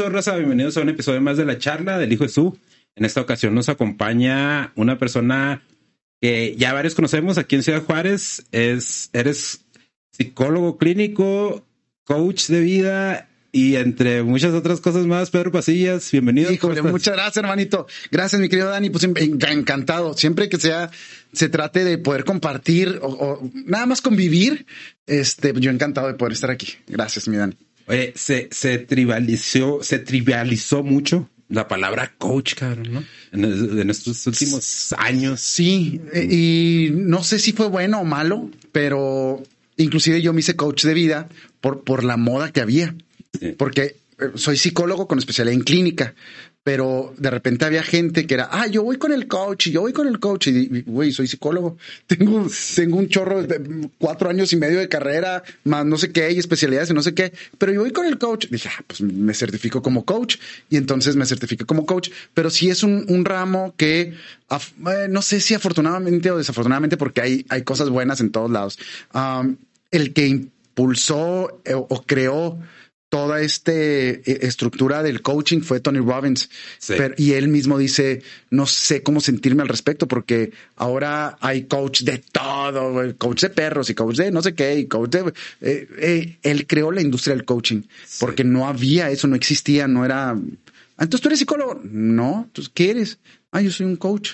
Hey, ¿qué pasó, Rosa? Bienvenidos a un episodio más de la charla del Hijo de Su. En esta ocasión nos acompaña una persona que ya varios conocemos aquí en Ciudad Juárez. Es, eres psicólogo clínico, coach de vida y entre muchas otras cosas más, Pedro Pasillas, bienvenido. Híjole, muchas gracias, hermanito. Gracias, mi querido Dani. Pues encantado. Siempre que sea, se trate de poder compartir o, nada más convivir, este, yo encantado de poder estar aquí. Gracias, mi Dani. Oye, se, se trivializó, se trivializó mucho la palabra coach, cabrón, ¿no? En, estos últimos años. Sí, y no sé si fue bueno o malo, pero inclusive yo me hice coach de vida por, por la moda que había. Porque eh, soy psicólogo con especialidad en clínica, pero de repente había gente que era, ah, yo voy con el coach y yo voy con el coach y, güey, soy psicólogo. Tengo, tengo un chorro de cuatro años y medio de carrera, más no sé qué y especialidades y no sé qué, pero yo voy con el coach. Dije, ah, pues me certifico como coach y entonces me certifico como coach, pero sí es un, un ramo que eh, no sé si afortunadamente o desafortunadamente, porque hay, hay cosas buenas en todos lados. el que impulsó eh, o creó toda esta eh, estructura del coaching fue Tony Robbins. y él mismo dice, no sé cómo sentirme al respecto porque ahora hay coach de todo, coach de perros y coach de no sé qué, y coach de... Eh, eh, él creó la industria del coaching porque no había eso, no existía, no era... Ah, entonces tú eres psicólogo. No, entonces ¿qué eres? Ah, yo soy un coach.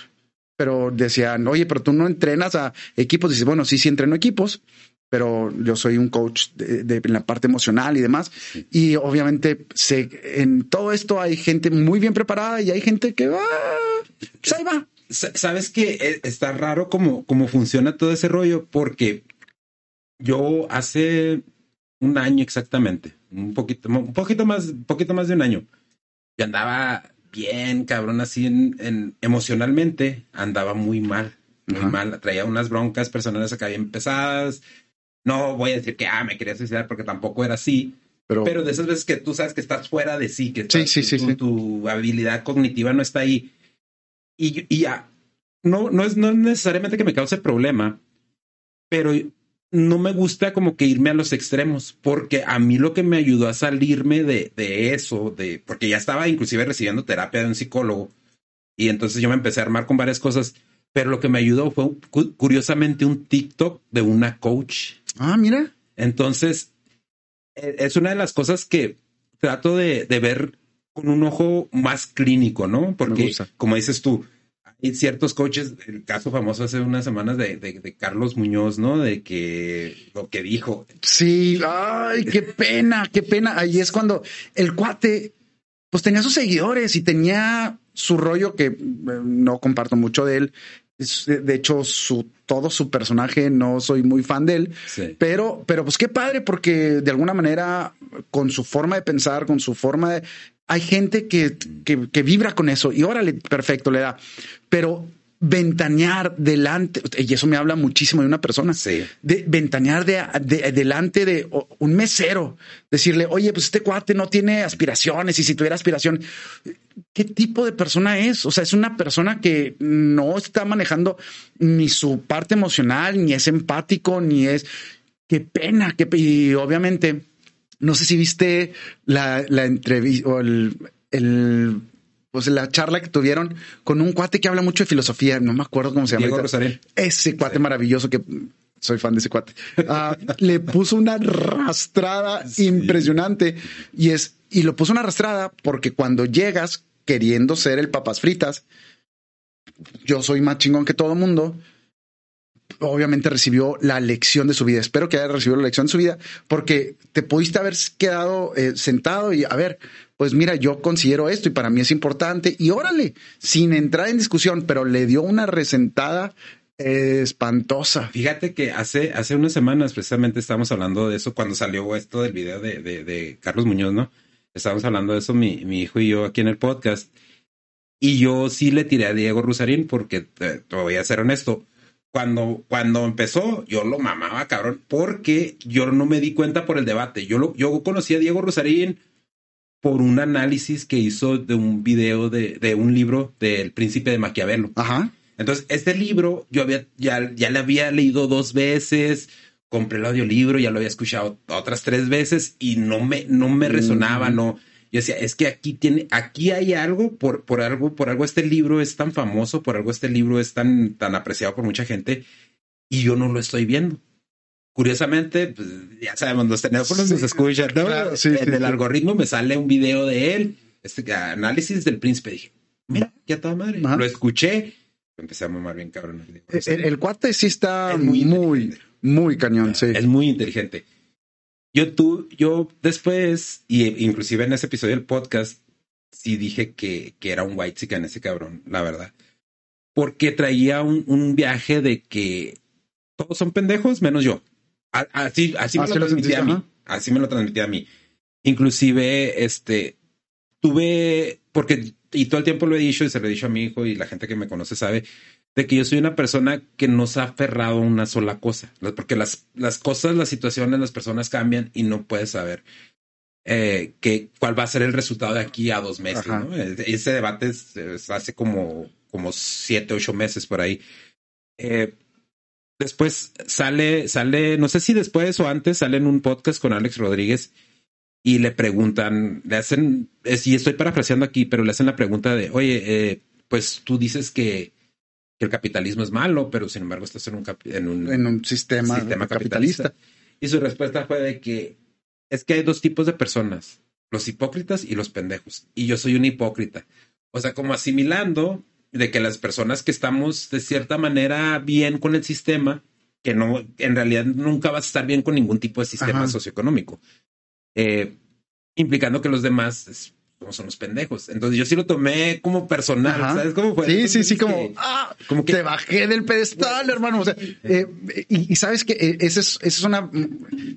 Pero decían, oye, pero tú no entrenas a equipos. Dices, bueno, sí, sí entreno equipos, pero yo soy un coach de, la parte emocional y demás. Y obviamente sé, en todo esto hay gente muy bien preparada y hay gente que va, pues ahí va. Sabes que e, está raro cómo, cómo funciona todo ese rollo, porque yo hace un año exactamente, un poquito, un poquito más, poquito más de un año, y andaba bien cabrón así en, emocionalmente, andaba muy mal, muy mal, traía unas broncas personales acá bien pesadas, no voy a decir que, ah, me quería suicidar porque tampoco era así. Pero, pero de esas veces que tú sabes que estás fuera de sí, que tu, habilidad cognitiva no está ahí. Y, y ya, no, no, es, no necesariamente que me cause problema, pero no me gusta como que irme a los extremos, porque a mí lo que me ayudó a salirme de, de eso, de, porque ya estaba inclusive recibiendo terapia de un psicólogo, y entonces yo me empecé a armar con varias cosas, pero lo que me ayudó fue curiosamente un TikTok de una coach Ah, mira. Entonces, e, es una de las cosas que trato de, ver con un ojo más clínico, ¿no? Porque, como dices tú, hay ciertos coaches, el caso famoso hace unas semanas de, de, Carlos Muñoz, ¿no? De que lo que dijo. Sí, ay, qué pena, qué pena. Ahí es cuando el cuate, pues tenía sus seguidores y tenía su rollo que eh, no comparto mucho de él, de hecho, su, todo su personaje no soy muy fan de él, pero, pero pues qué padre porque de alguna manera con su forma de pensar, con su forma de... Hay gente que, que, que vibra con eso y órale, perfecto, le da. Pero ventanear delante, y eso me habla muchísimo de una persona, de ventanear de, delante de un mesero, decirle, oye, pues este cuate no tiene aspiraciones y si tuviera aspiración, ¿qué tipo de persona es? O sea, es una persona que no está manejando ni su parte emocional, ni es empático, ni es, qué pena, qué, y obviamente, no sé si viste la, la entrevista o el, el pues la charla que tuvieron con un cuate que habla mucho de filosofía, no me acuerdo cómo se llama. Ese cuate maravilloso que soy fan de ese cuate. Ah, le puso una arrastrada impresionante y es, y lo puso una arrastrada porque cuando llegas queriendo ser el papas fritas, yo soy más chingón que todo mundo. Obviamente recibió la lección de su vida. Espero que haya recibido la lección de su vida porque te pudiste haber quedado eh, sentado y a ver, pues mira, yo considero esto y para mí es importante y órale, sin entrar en discusión, pero le dio una resentada espantosa. Fíjate que hace, hace unas semanas precisamente estábamos hablando de eso cuando salió esto del video de, de, Carlos Muñoz, ¿no? Estábamos hablando de eso mi, mi, hijo y yo aquí en el podcast. Y yo sí le tiré a Diego Rusarín porque te, voy a ser honesto. Cuando, cuando empezó, yo lo mamaba, cabrón, porque yo no me di cuenta por el debate. Yo, lo, yo conocí a Diego Rusarín por un análisis que hizo de un video de, de un libro del príncipe de Maquiavelo. Ajá. Entonces, este libro yo había, ya, ya le había leído dos veces, compré el audiolibro, ya lo había escuchado otras tres veces y no me, no me resonaba, mm. no. Yo decía, es que aquí tiene, aquí hay algo, por, por algo, por algo este libro es tan famoso, por algo este libro es tan, tan apreciado por mucha gente y yo no lo estoy viendo. Curiosamente, pues, ya sabemos, los teléfonos nos escuchan, ¿no? en el algoritmo me sale un video de él, este análisis del príncipe. Dije, mira, ya toda madre. Lo escuché, empecé a mamar bien cabrón. El, cuate sí está muy, muy, cañón, sí. Es muy inteligente. Yo, tú, yo después, y inclusive en ese episodio del podcast, sí dije que, que era un white en ese cabrón, la verdad. Porque traía un, un viaje de que todos son pendejos menos yo. Así, así, me lo transmitía a mí. Así me lo transmitía a mí. Inclusive, este, tuve, porque, y todo el tiempo lo he dicho y se lo he dicho a mi hijo y la gente que me conoce sabe, de que yo soy una persona que no se ha aferrado a una sola cosa. Porque las, las cosas, las situaciones, las personas cambian y no puedes saber eh, que, cuál va a ser el resultado de aquí a dos meses. ¿no? Ese debate es, hace como, como siete, ocho meses por ahí. Eh, después sale, sale, no sé si después o antes, sale en un podcast con Alex Rodríguez y le preguntan, le hacen, y estoy parafraseando aquí, pero le hacen la pregunta de, oye, eh, pues tú dices que, el capitalismo es malo, pero sin embargo estás en un, en un, sistema, capitalista. Y su respuesta fue de que es que hay dos tipos de personas, los hipócritas y los pendejos. Y yo soy un hipócrita. O sea, como asimilando de que las personas que estamos de cierta manera bien con el sistema, que no, en realidad nunca vas a estar bien con ningún tipo de sistema socioeconómico, eh, implicando que los demás son los pendejos. Entonces yo sí lo tomé como personal, ¿sabes cómo fue? Sí, sí, sí, como, ah, como que te bajé del pedestal, hermano. O sea, eh, y, sabes que eh, esa es, esa es una,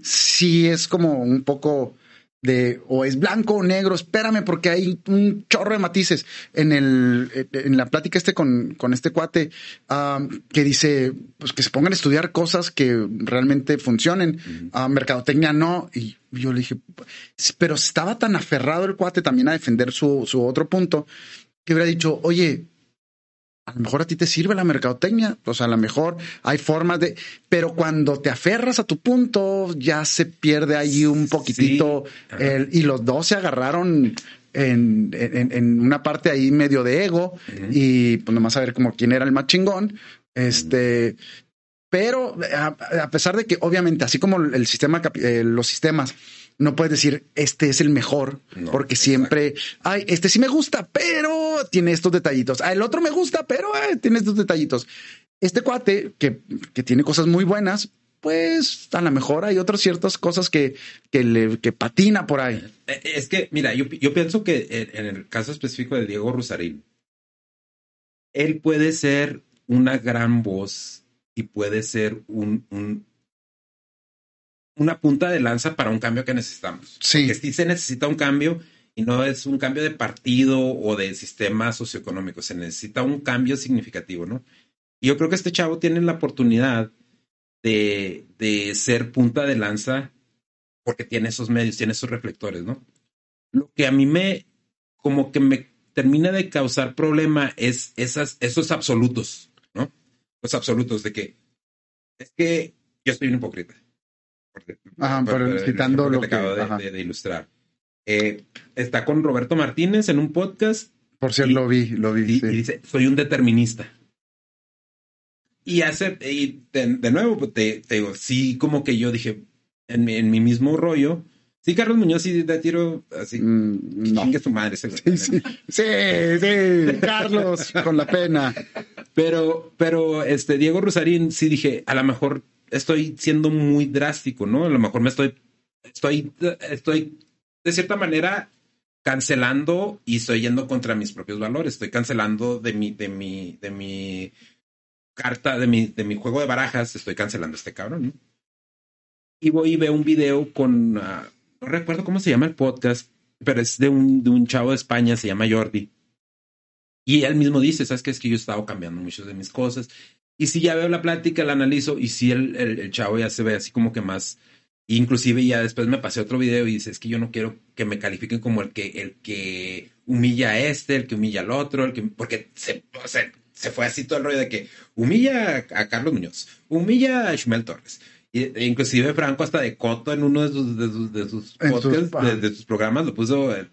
sí es como un poco de o es blanco o negro, espérame porque hay un chorro de matices. En el en la plática este con, con este cuate que dice pues que se pongan a estudiar cosas que realmente funcionen, a mercadotecnia no. Y yo le dije, pero estaba tan aferrado el cuate también a defender su, su otro punto que hubiera dicho, "Oye, a lo mejor a ti te sirve la mercadotecnia, o sea, a lo mejor hay formas de, pero cuando te aferras a tu punto, ya se pierde ahí un poquitito el, y los dos se agarraron en, en, una parte ahí medio de ego y pues nomás a ver como quién era el más chingón, este, pero a, pesar de que obviamente así como el sistema, eh, los sistemas no puedes decir este es el mejor, porque siempre, ay, este sí me gusta, pero tiene estos detallitos. Ah, el otro me gusta, pero tiene estos detallitos. Este cuate que, que tiene cosas muy buenas, pues a lo mejor hay otras ciertas cosas que, que, le, que patina por ahí. Eh, eh, es que, mira, yo, yo pienso que en, el caso específico de Diego Rosarín, él puede ser una gran voz y puede ser un, un, una punta de lanza para un cambio que necesitamos. Sí. Que sí se necesita un cambio y no es un cambio de partido o de sistema socioeconómico, se necesita un cambio significativo, ¿no? Y yo creo que este chavo tiene la oportunidad de, de ser punta de lanza porque tiene esos medios, tiene esos reflectores, ¿no? Lo que a mí me, como que me termina de causar problema es esas, esos absolutos, ¿no? Los absolutos de que es que yo soy un hipócrita Ajá, pero citando lo que, acabo de, ilustrar. Eh, está con Roberto Martínez en un podcast. Por cierto, lo vi, lo vi. Y, dice, soy un determinista. Y hace, y de, nuevo, pues, te, digo, sí, como que yo dije, en mi, en mi mismo rollo, Sí, Carlos Muñoz sí de tiro así. Mm, no. Que su madre. Sí, sí, sí, Carlos, con la pena. Pero, pero este Diego Rosarín sí dije, a lo mejor estoy siendo muy drástico, ¿no? A lo mejor me estoy, estoy, estoy de cierta manera cancelando y estoy yendo contra mis propios valores. Estoy cancelando de mi, de mi, de mi carta, de mi, de mi juego de barajas, estoy cancelando a este cabrón, ¿no? Y voy y veo un video con, ah, no recuerdo cómo se llama el podcast, pero es de un, de un chavo de España, se llama Jordi. Y él mismo dice, ¿sabes qué? Es que yo he estado cambiando muchas de mis cosas y si ya veo la plática, la analizo y si el, el, chavo ya se ve así como que más, inclusive ya después me pasé otro video y dice, es que yo no quiero que me califiquen como el que, el que humilla a este, el que humilla al otro, el que, porque se, o sea, se fue así todo el rollo de que humilla a Carlos Muñoz, humilla a Shumel Torres e inclusive Franco hasta de Coto en uno de sus, de sus, de sus podcasts, de, sus programas, lo puso eh,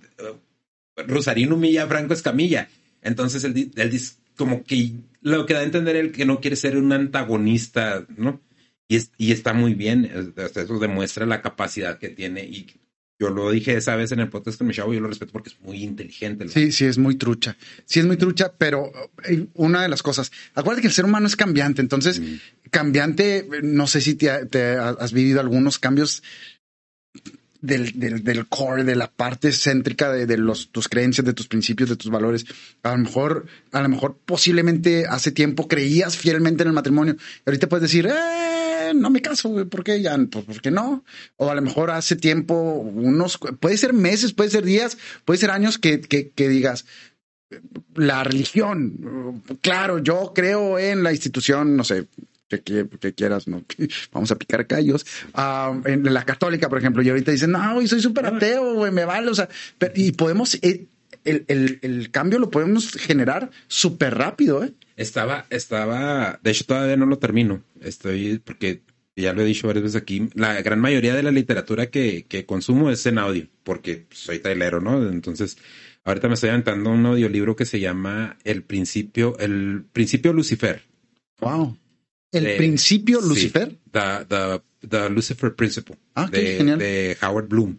Rosarino humilla Franco Escamilla. Entonces él, él dice como que lo que da a entender él que no quiere ser un antagonista, ¿no? Y, y está muy bien, eso demuestra la capacidad que tiene y yo lo dije esa vez en el podcast con mi chavo, yo lo respeto porque es muy inteligente. Sí, sí, es muy trucha. Sí, es muy trucha, pero eh, una de las cosas, acuérdate que el ser humano es cambiante, entonces, mm. cambiante, no sé si te, has vivido algunos cambios del, del, del, core, de la parte céntrica de, de, los, tus creencias, de tus principios, de tus valores. A lo mejor, a lo mejor posiblemente hace tiempo creías fielmente en el matrimonio. Y ahorita puedes decir, ¡eh! no me caso, ¿por qué ya? Pues porque no. O a lo mejor hace tiempo, unos, puede ser meses, puede ser días, puede ser años que, que, que digas, la religión, claro, yo creo en la institución, no sé, que, que, quieras, ¿no? Vamos a picar callos. Ah, en la católica, por ejemplo, y ahorita dicen, no, soy súper ateo, güey, me vale, o sea, y podemos, eh, el, el, el, cambio lo podemos generar súper rápido, ¿eh? Estaba, estaba, de hecho todavía no lo termino. Estoy, porque ya lo he dicho varias veces aquí, la gran mayoría de la literatura que, que consumo es en audio, porque soy tailero, ¿no? Entonces, ahorita me estoy aventando un audiolibro que se llama El Principio, El Principio Lucifer. Wow. El Principio Lucifer. the, the, Lucifer Principle. Ah, de, de Howard Bloom.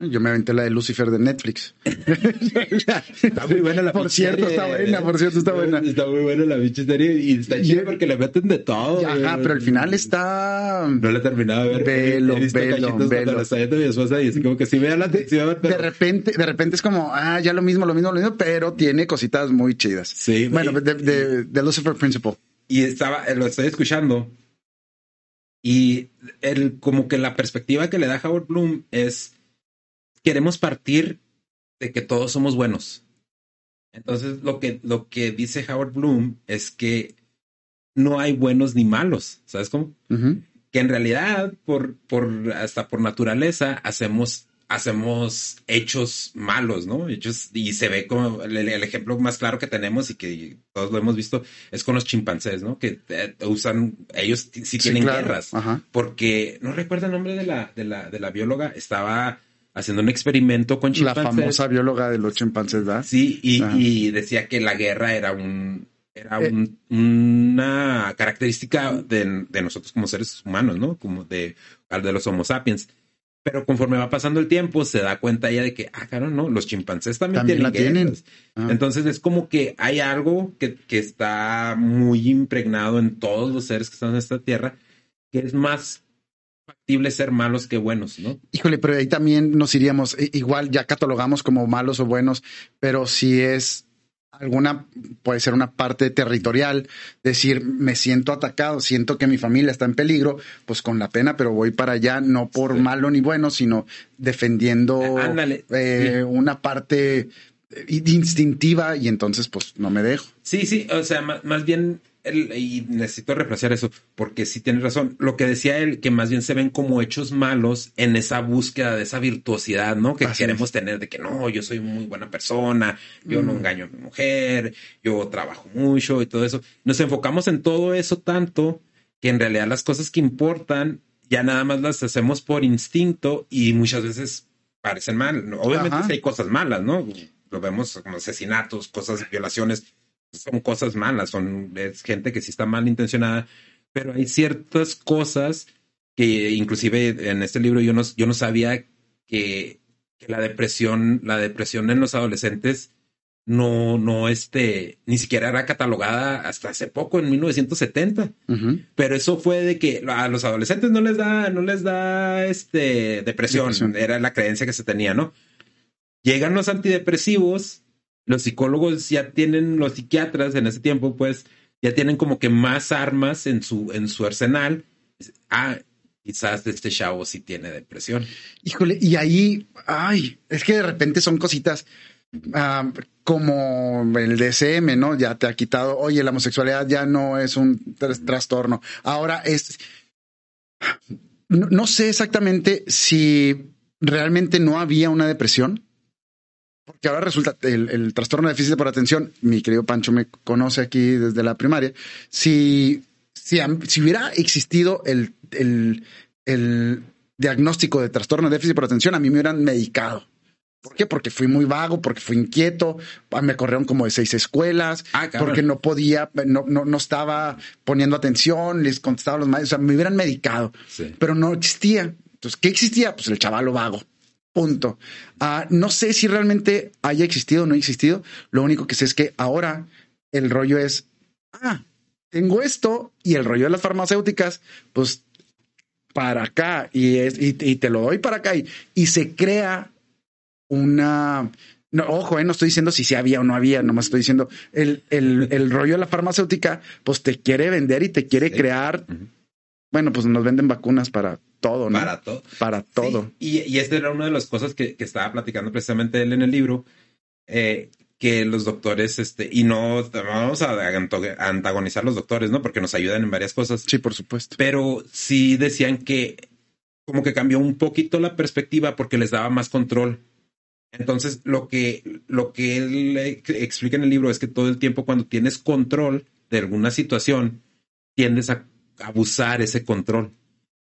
Yo me aventé la de Lucifer de Netflix. está muy buena la Por cierto, está buena, por cierto, está buena. Está muy buena la pinche serie y está chida porque le meten de todo. Ajá, pero al final está. No le he terminado de ver. Velo, velo, velo. Está mi esposa y así como que sí vea la de, de repente, de repente es como, ah, ya lo mismo, lo mismo, lo mismo, pero tiene cositas muy chidas. Sí. Bueno, de, de, de Lucifer Principle. Y estaba, lo estoy escuchando y el, como que la perspectiva que le da Howard Bloom es queremos partir de que todos somos buenos. Entonces, lo que, lo que dice Howard Bloom es que no hay buenos ni malos, ¿sabes cómo? Que en realidad, por, por, hasta por naturaleza, hacemos, hacemos hechos malos, ¿no? Hechos, y se ve como el, ejemplo más claro que tenemos y que todos lo hemos visto es con los chimpancés, ¿no? Que eh, usan, ellos sí tienen guerras, porque no recuerdo el nombre de la, de la, de la bióloga, estaba haciendo un experimento con chimpancés. La famosa bióloga de los chimpancés, ¿verdad? Sí, y, decía que la guerra era un era eh. una característica de, nosotros como seres humanos, ¿no? Como de, de los Homo sapiens. Pero conforme va pasando el tiempo, se da cuenta ella de que, ah, claro, no, los chimpancés también, tienen la tienen. Ah. Entonces es como que hay algo que, que está muy impregnado en todos los seres que están en esta tierra, que es más factible ser malos que buenos, ¿no? Híjole, pero ahí también nos iríamos, igual ya catalogamos como malos o buenos, pero si es alguna, puede ser una parte territorial, decir, me siento atacado, siento que mi familia está en peligro, pues con la pena, pero voy para allá, no por malo ni bueno, sino defendiendo eh, una parte instintiva y entonces pues no me dejo. Sí, sí, o sea, más bien y necesito refrasear eso, porque sí tienes razón. Lo que decía él, que más bien se ven como hechos malos en esa búsqueda de esa virtuosidad, ¿no? Que queremos tener de que no, yo soy muy buena persona, yo no mm. engaño a mi mujer, yo trabajo mucho y todo eso. Nos enfocamos en todo eso tanto que en realidad las cosas que importan ya nada más las hacemos por instinto y muchas veces parecen mal. Obviamente hay cosas malas, ¿no? Lo vemos como asesinatos, cosas, violaciones son cosas malas, son es gente que sí está mal intencionada, pero hay ciertas cosas que inclusive en este libro yo no, yo no sabía que, la depresión, la depresión en los adolescentes no, no, este, ni siquiera era catalogada hasta hace poco, en 1970. Pero eso fue de que a los adolescentes no les da, no les da, este, depresión. depresión. Era la creencia que se tenía, ¿no? Llegan los antidepresivos los psicólogos ya tienen, los psiquiatras en ese tiempo, pues ya tienen como que más armas en su, en su arsenal. Ah, quizás este chavo sí tiene depresión. Híjole, y ahí, ay, es que de repente son cositas ah, como el DSM, ¿no? Ya te ha quitado, oye, la homosexualidad ya no es un trastorno. Ahora es, no sé exactamente si realmente no había una depresión porque ahora resulta el, trastorno de déficit por atención, mi querido Pancho me conoce aquí desde la primaria, si, si, si hubiera existido el el, el diagnóstico de trastorno de déficit por atención, a mí me hubieran medicado. ¿Por qué? Porque fui muy vago, porque fui inquieto, ah, me corrieron como de seis escuelas, Ah, porque no podía, no, no, no estaba poniendo atención, les contestaba a los maestros, o sea, me hubieran medicado, Sí. pero no existía. Entonces, ¿qué existía? Pues el chavalo vago. Punto. Ah, no sé si realmente haya existido o no existido. Lo único que sé es que ahora el rollo es, ah, tengo esto y el rollo de las farmacéuticas, pues para acá y, es, y, y te lo doy para acá y, y se crea una... No, ojo, eh, no estoy diciendo si sí había o no había, nomás estoy diciendo el, el, el rollo de la farmacéutica, pues te quiere vender y te quiere Sí. crear. Bueno, pues nos venden vacunas para todo, ¿no? Para todo. Para todo. Sí, Y, y esta era una de las cosas que, que estaba platicando precisamente él en el libro, eh, que los doctores, este, y no vamos a antagonizar a los doctores, ¿no? Porque nos ayudan en varias cosas, Sí, por supuesto. pero sí decían que como que cambió un poquito la perspectiva porque les daba más control. Entonces, lo que, lo que él explica en el libro es que todo el tiempo cuando tienes control de alguna situación, tiendes a abusar ese control.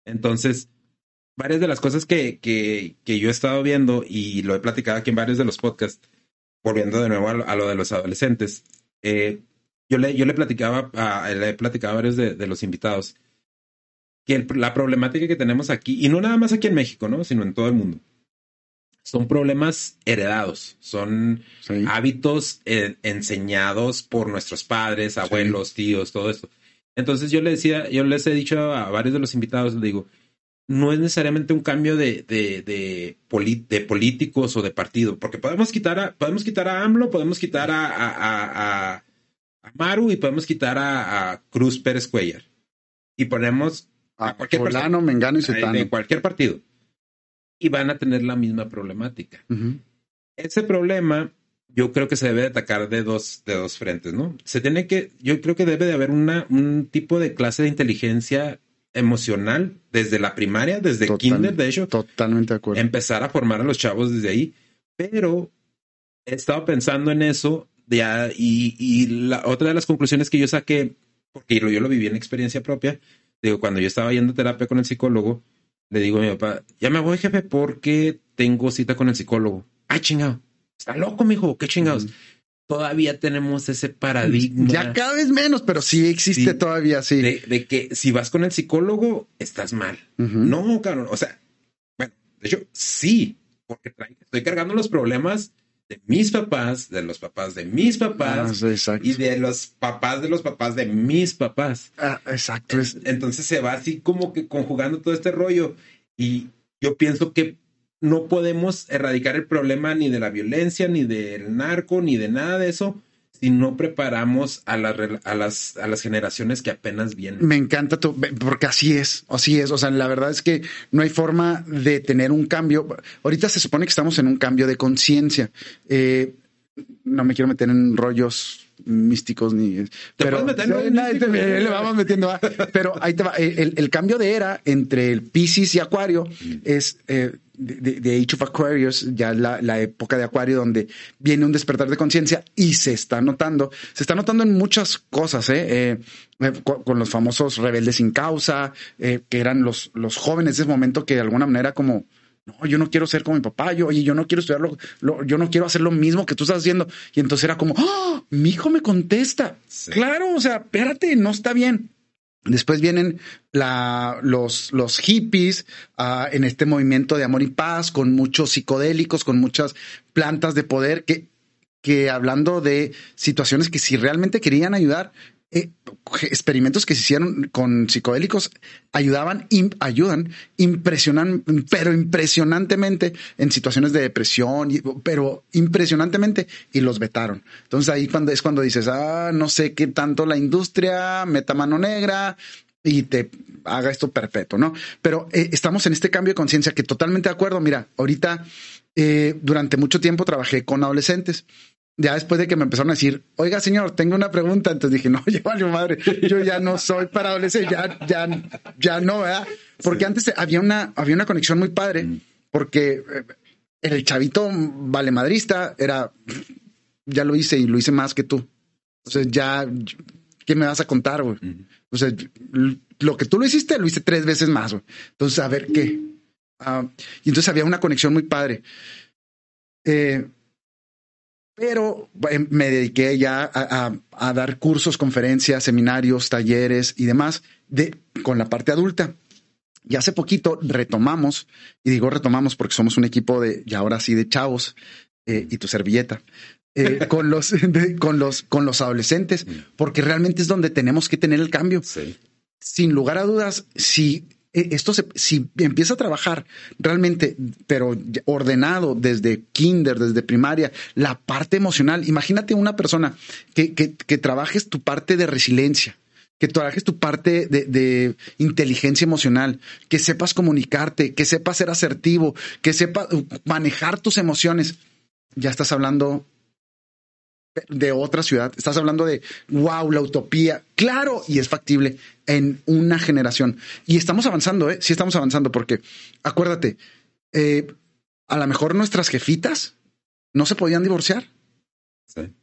Entonces, varias de las cosas que, que, que yo he estado viendo y lo he platicado aquí en varios de los podcasts, volviendo de nuevo a lo, a lo de los adolescentes, eh, yo, le, yo le platicaba a, le he platicado a varios de, de los invitados que el- la problemática que tenemos aquí, y no nada más aquí en México, ¿no? sino en todo el mundo, son problemas heredados, son Sí. hábitos eh, enseñados por nuestros padres, abuelos, tíos, todo esto. Entonces yo le decía, yo les he dicho a varios de los invitados, les digo, no es necesariamente un cambio de, de, de, de políticos o de partido, porque podemos quitar a, podemos quitar a AMLO, podemos quitar a, a, a, Maru y podemos quitar a, a Cruz Pérez Cuellar. Y ponemos A cualquier persona. fulano, mengano y sutano. de cualquier partido. Y van a tener la misma problemática ese problema yo creo que se debe de atacar de dos, de dos frentes, ¿no? Se tiene que, yo creo que debe de haber una, un tipo de clase de inteligencia emocional desde la primaria, desde Total- kinder, de hecho, Totalmente de acuerdo. empezar a formar a los chavos desde ahí, pero he estado pensando en eso ya, y, y la otra de las conclusiones que yo saqué, porque yo, yo lo viví en experiencia propia, digo, cuando yo estaba yendo a terapia con el psicólogo, le digo a mi papá, ya me voy, jefe, porque tengo cita con el psicólogo. Ay, chingado. Está loco, mijo. Qué chingados. Todavía tenemos ese paradigma Ya cada vez menos, pero sí existe Sí. todavía, sí. de, de que si vas con el psicólogo, estás mal. No, cabrón. O sea, bueno, de hecho, sí, porque estoy cargando los problemas de mis papás, de los papás de mis Ah, papás exacto. y de los papás de los papás de mis papás. Ah, exacto. es- Entonces se va así como que conjugando todo este rollo y yo pienso que no podemos erradicar el problema ni de la violencia, ni del narco, ni de nada de eso si no preparamos a, las rela- a, las, a las generaciones que apenas vienen. Me encanta tu, porque así es, así es. O sea, la verdad es que no hay forma de tener un cambio. Ahorita se supone que estamos en un cambio de conciencia. Eh, no me quiero meter en rollos místicos ni ¿Te pero meter en no, le vamos metiendo pero ahí te va el, cambio de era entre el Pisces y Acuario es eh, de, Age of Aquarius ya la, la época de Acuario donde viene un despertar de conciencia y se está notando se está notando en muchas cosas ¿eh? Eh, eh, con los famosos rebeldes sin causa eh, que eran los los jóvenes de ese momento que de alguna manera como no, yo no quiero ser como mi papá, yo, oye, yo no quiero estudiar lo, lo- yo no quiero hacer lo mismo que tú estás haciendo. Y entonces era como, ¡Ah! mi hijo me contesta. Sí. Claro, o sea, espérate, no está bien. Después vienen la, los, los hippies ah, en este movimiento de amor y paz, con muchos psicodélicos, con muchas plantas de poder, que, que hablando de situaciones que si realmente querían ayudar, eh, experimentos que se hicieron con psicodélicos ayudaban, im- ayudan, impresionan, pero impresionantemente en situaciones de depresión, pero impresionantemente y los vetaron. Entonces ahí cuando es cuando dices, ah, no sé qué tanto la industria meta mano negra y te haga esto perpetuo, ¿no? Pero eh, estamos en este cambio de conciencia que totalmente de acuerdo. Mira, ahorita eh, durante mucho tiempo trabajé con adolescentes ya después de que me empezaron a decir, oiga, señor, tengo una pregunta. Entonces dije, no, ya valió madre, yo ya no soy para adolescentes, ya, ya, ya no, ¿verdad? Porque antes había una, había una conexión muy padre, porque eh, el chavito valemadrista era, ya lo hice y lo hice más que tú. Entonces ya, ¿qué me vas a contar, güey? O sea, lo que tú lo hiciste, lo hice tres veces más. Entonces, a ver qué. Ah, y entonces había una conexión muy padre. Eh, pero em, me dediqué ya a, dar cursos, conferencias, seminarios, talleres y demás de, con la parte adulta. Y hace poquito retomamos, y digo retomamos porque somos un equipo de, y ahora sí, de chavos, eh, y tu servilleta, eh, con, los, con, los, con los adolescentes, mm. porque realmente es donde tenemos que tener el cambio. Sin lugar a dudas, si eh, esto se, si empieza a trabajar realmente, pero ordenado desde kinder, desde primaria, la parte emocional, imagínate una persona que, que, trabajes tu parte de resiliencia, que trabajes tu parte de, de, inteligencia emocional, que sepas comunicarte, que sepas ser asertivo, que sepas manejar tus emociones. Ya estás hablando de otra ciudad. Estás hablando de, wow, la utopía. Claro, y es factible en una generación. Y estamos avanzando, ¿eh? Sí estamos avanzando porque, acuérdate, eh, a lo mejor nuestras jefitas no se podían divorciar. Sí.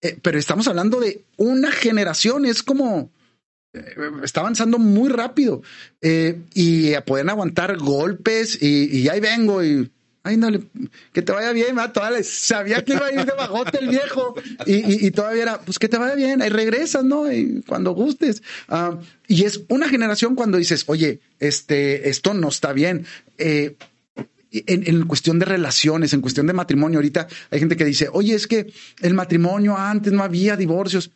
Eh, pero estamos hablando de una generación. Es como, eh, está avanzando muy rápido. y pueden aguantar golpes y, y ahí vengo y Ay, no, que te vaya bien, va, todavía sabía que iba a ir de bajote el viejo y, y, todavía era, pues que te vaya bien, ahí regresas, ¿no? Y cuando gustes. Ah, y es una generación cuando dices, oye, este, esto no está bien. Eh, en, en, cuestión de relaciones, en cuestión de matrimonio, ahorita hay gente que dice, oye, es que el matrimonio antes no había divorcios.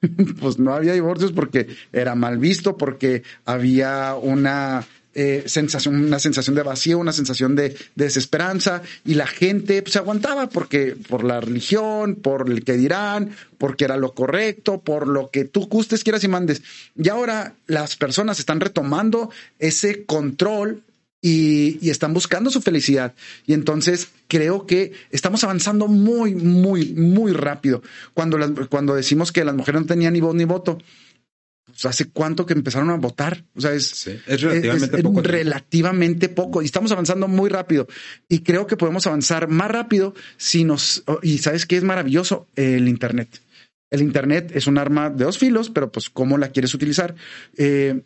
pues no había divorcios porque era mal visto, porque había una eh, sensación, una sensación de vacío, una sensación de, desesperanza y la gente pues, se aguantaba porque por la religión, por el que dirán, porque era lo correcto, por lo que tú gustes, quieras y mandes. Y ahora las personas están retomando ese control y, están buscando su felicidad. Y entonces creo que estamos avanzando muy, muy, muy rápido. Cuando, cuando decimos que las mujeres no tenían ni voz ni voto, ¿hace cuánto que empezaron a votar? O sea, es, relativamente, poco, relativamente poco. Y estamos avanzando muy rápido. Y creo que podemos avanzar más rápido si nos... Y sabes qué es maravilloso? El Internet. El Internet es un arma de dos filos, pero pues cómo la quieres utilizar. Eh,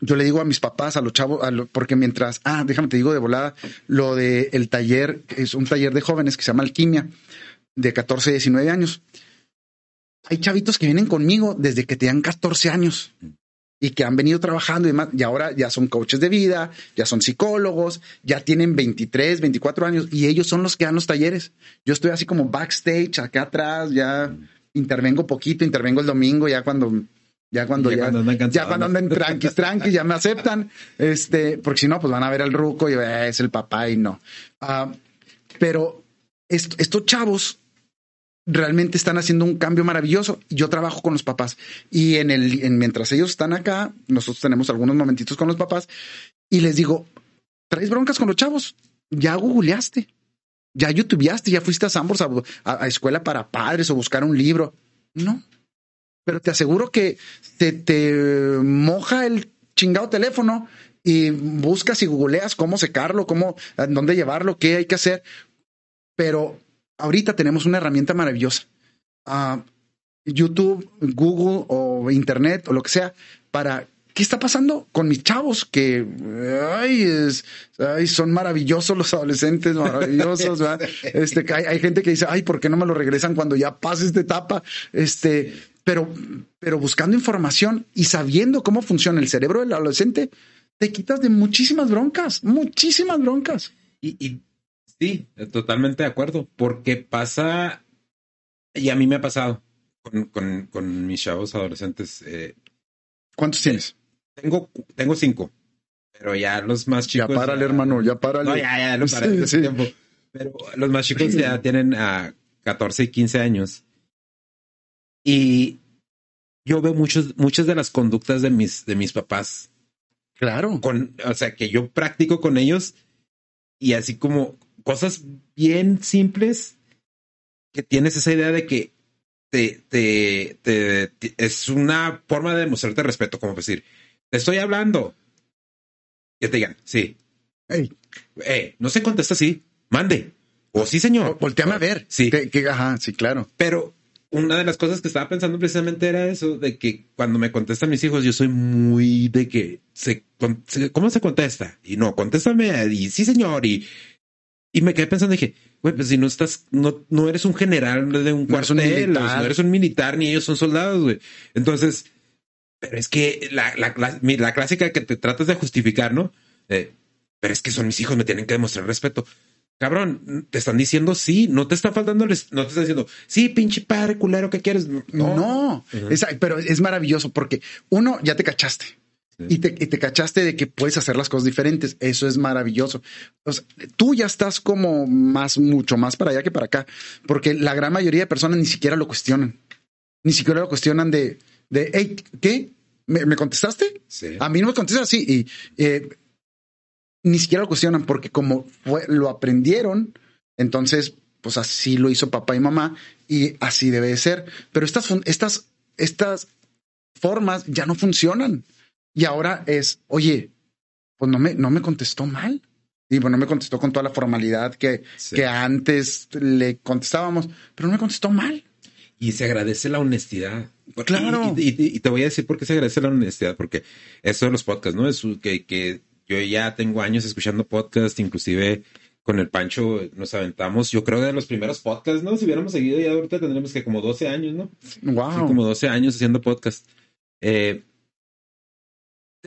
yo le digo a mis papás, a los chavos, porque mientras, ah, déjame te digo de volada, lo de el taller, es un taller de jóvenes que se llama Alquimia, de 14, 19 años hay chavitos que vienen conmigo desde que tenían 14 años y que han venido trabajando y demás, y ahora ya son coaches de vida, ya son psicólogos, ya tienen 23, 24 años y ellos son los que dan los talleres. Yo estoy así como backstage, acá atrás, ya intervengo poquito, intervengo el domingo, ya cuando ya cuando ya, ya, cuando andan tranquis, tranquis, ya me aceptan, este, porque si no, pues van a ver al ruco y eh, es el papá y no. Ah, pero estos chavos realmente están haciendo un cambio maravilloso. Yo trabajo con los papás y en el, en, mientras ellos están acá, nosotros tenemos algunos momentitos con los papás y les digo, traes broncas con los chavos, ya googleaste, ya youtubeaste, ya fuiste a Sambors a, a, escuela para padres o buscar un libro. No, pero te aseguro que te, te moja el chingado teléfono y buscas y googleas cómo secarlo, cómo, dónde llevarlo, qué hay que hacer. Pero ahorita tenemos una herramienta maravillosa. Uh, YouTube, Google o Internet o lo que sea para ¿Qué está pasando con mis chavos? Que ay, es, ay, son maravillosos los adolescentes, maravillosos. este, hay, hay, gente que dice, ay, ¿por qué no me lo regresan cuando ya pase esta etapa? Este, pero, pero buscando información y sabiendo cómo funciona el cerebro del adolescente, te quitas de muchísimas broncas, muchísimas broncas. Y, y Sí, totalmente de acuerdo, porque pasa, y a mí me ha pasado con, con, mis chavos adolescentes. Eh, ¿Cuántos tienes? Tengo, tengo cinco, pero ya los más chicos. Ya párale, hermano, ya párale. No, ya, ya, no sí. Pero los más chicos ya tienen a 14 y 15 años. Y yo veo muchos, muchas de las conductas de mis, de mis papás. Claro. Con, o sea, que yo practico con ellos y así como, cosas bien simples que tienes esa idea de que te, te, te, es una forma de demostrarte respeto, como decir, te estoy hablando. Que te digan, sí. Hey. Eh, no se contesta así, mande. O sí, señor. Volteame a ver. Sí. Que, ajá, sí, claro. Pero una de las cosas que estaba pensando precisamente era eso, de que cuando me contestan mis hijos, yo soy muy de que se, ¿cómo se contesta? Y no, contéstame, y sí, señor, y, y me quedé pensando, dije, güey, pues si no estás, no, no eres un general de un cuartel, no, no eres un militar, ni ellos son soldados, güey. Entonces, pero es que la, la, la, clásica que te tratas de justificar, ¿no? Eh, pero es que son mis hijos, me tienen que demostrar respeto. Cabrón, te están diciendo sí, no te está faltando, no te está diciendo sí, pinche padre culero, ¿qué quieres? No, no pero es maravilloso porque uno, ya te cachaste. Y, te, y te cachaste de que puedes hacer las cosas diferentes. Eso es maravilloso. tú ya estás como más, mucho más para allá que para acá, porque la gran mayoría de personas ni siquiera lo cuestionan. Ni siquiera lo cuestionan de, de hey, ¿qué? ¿Me, contestaste? Sí. A mí no me contestas así. Y eh, ni siquiera lo cuestionan porque como lo aprendieron, entonces pues así lo hizo papá y mamá y así debe de ser. Pero estas, estas, estas formas ya no funcionan. Y ahora es, oye, pues no me, no me contestó mal. Y bueno, no me contestó con toda la formalidad que, que antes le contestábamos, pero no me contestó mal. Y se agradece la honestidad. Claro. Y, te voy a decir por qué se agradece la honestidad, porque eso de los podcasts, ¿no? Es que, que yo ya tengo años escuchando podcast, inclusive con el Pancho nos aventamos, yo creo de los primeros podcasts, ¿no? Si hubiéramos seguido ya ahorita tendríamos que como 12 años, ¿no? Wow. como 12 años haciendo podcast. Eh,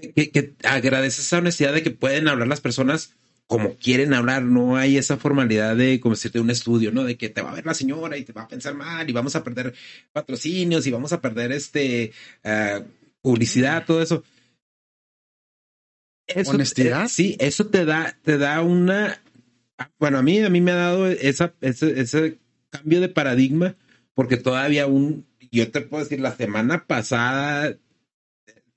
que, que agradeces esa honestidad de que pueden hablar las personas como quieren hablar, no hay esa formalidad de como decirte un estudio, ¿no? De que te va a ver la señora y te va a pensar mal y vamos a perder patrocinios y vamos a perder este uh, publicidad, todo eso. Honestidad. sí, eso te da, te da una. Bueno, a mí, a mí me ha dado esa, ese, ese cambio de paradigma, porque todavía un, yo te puedo decir, la semana pasada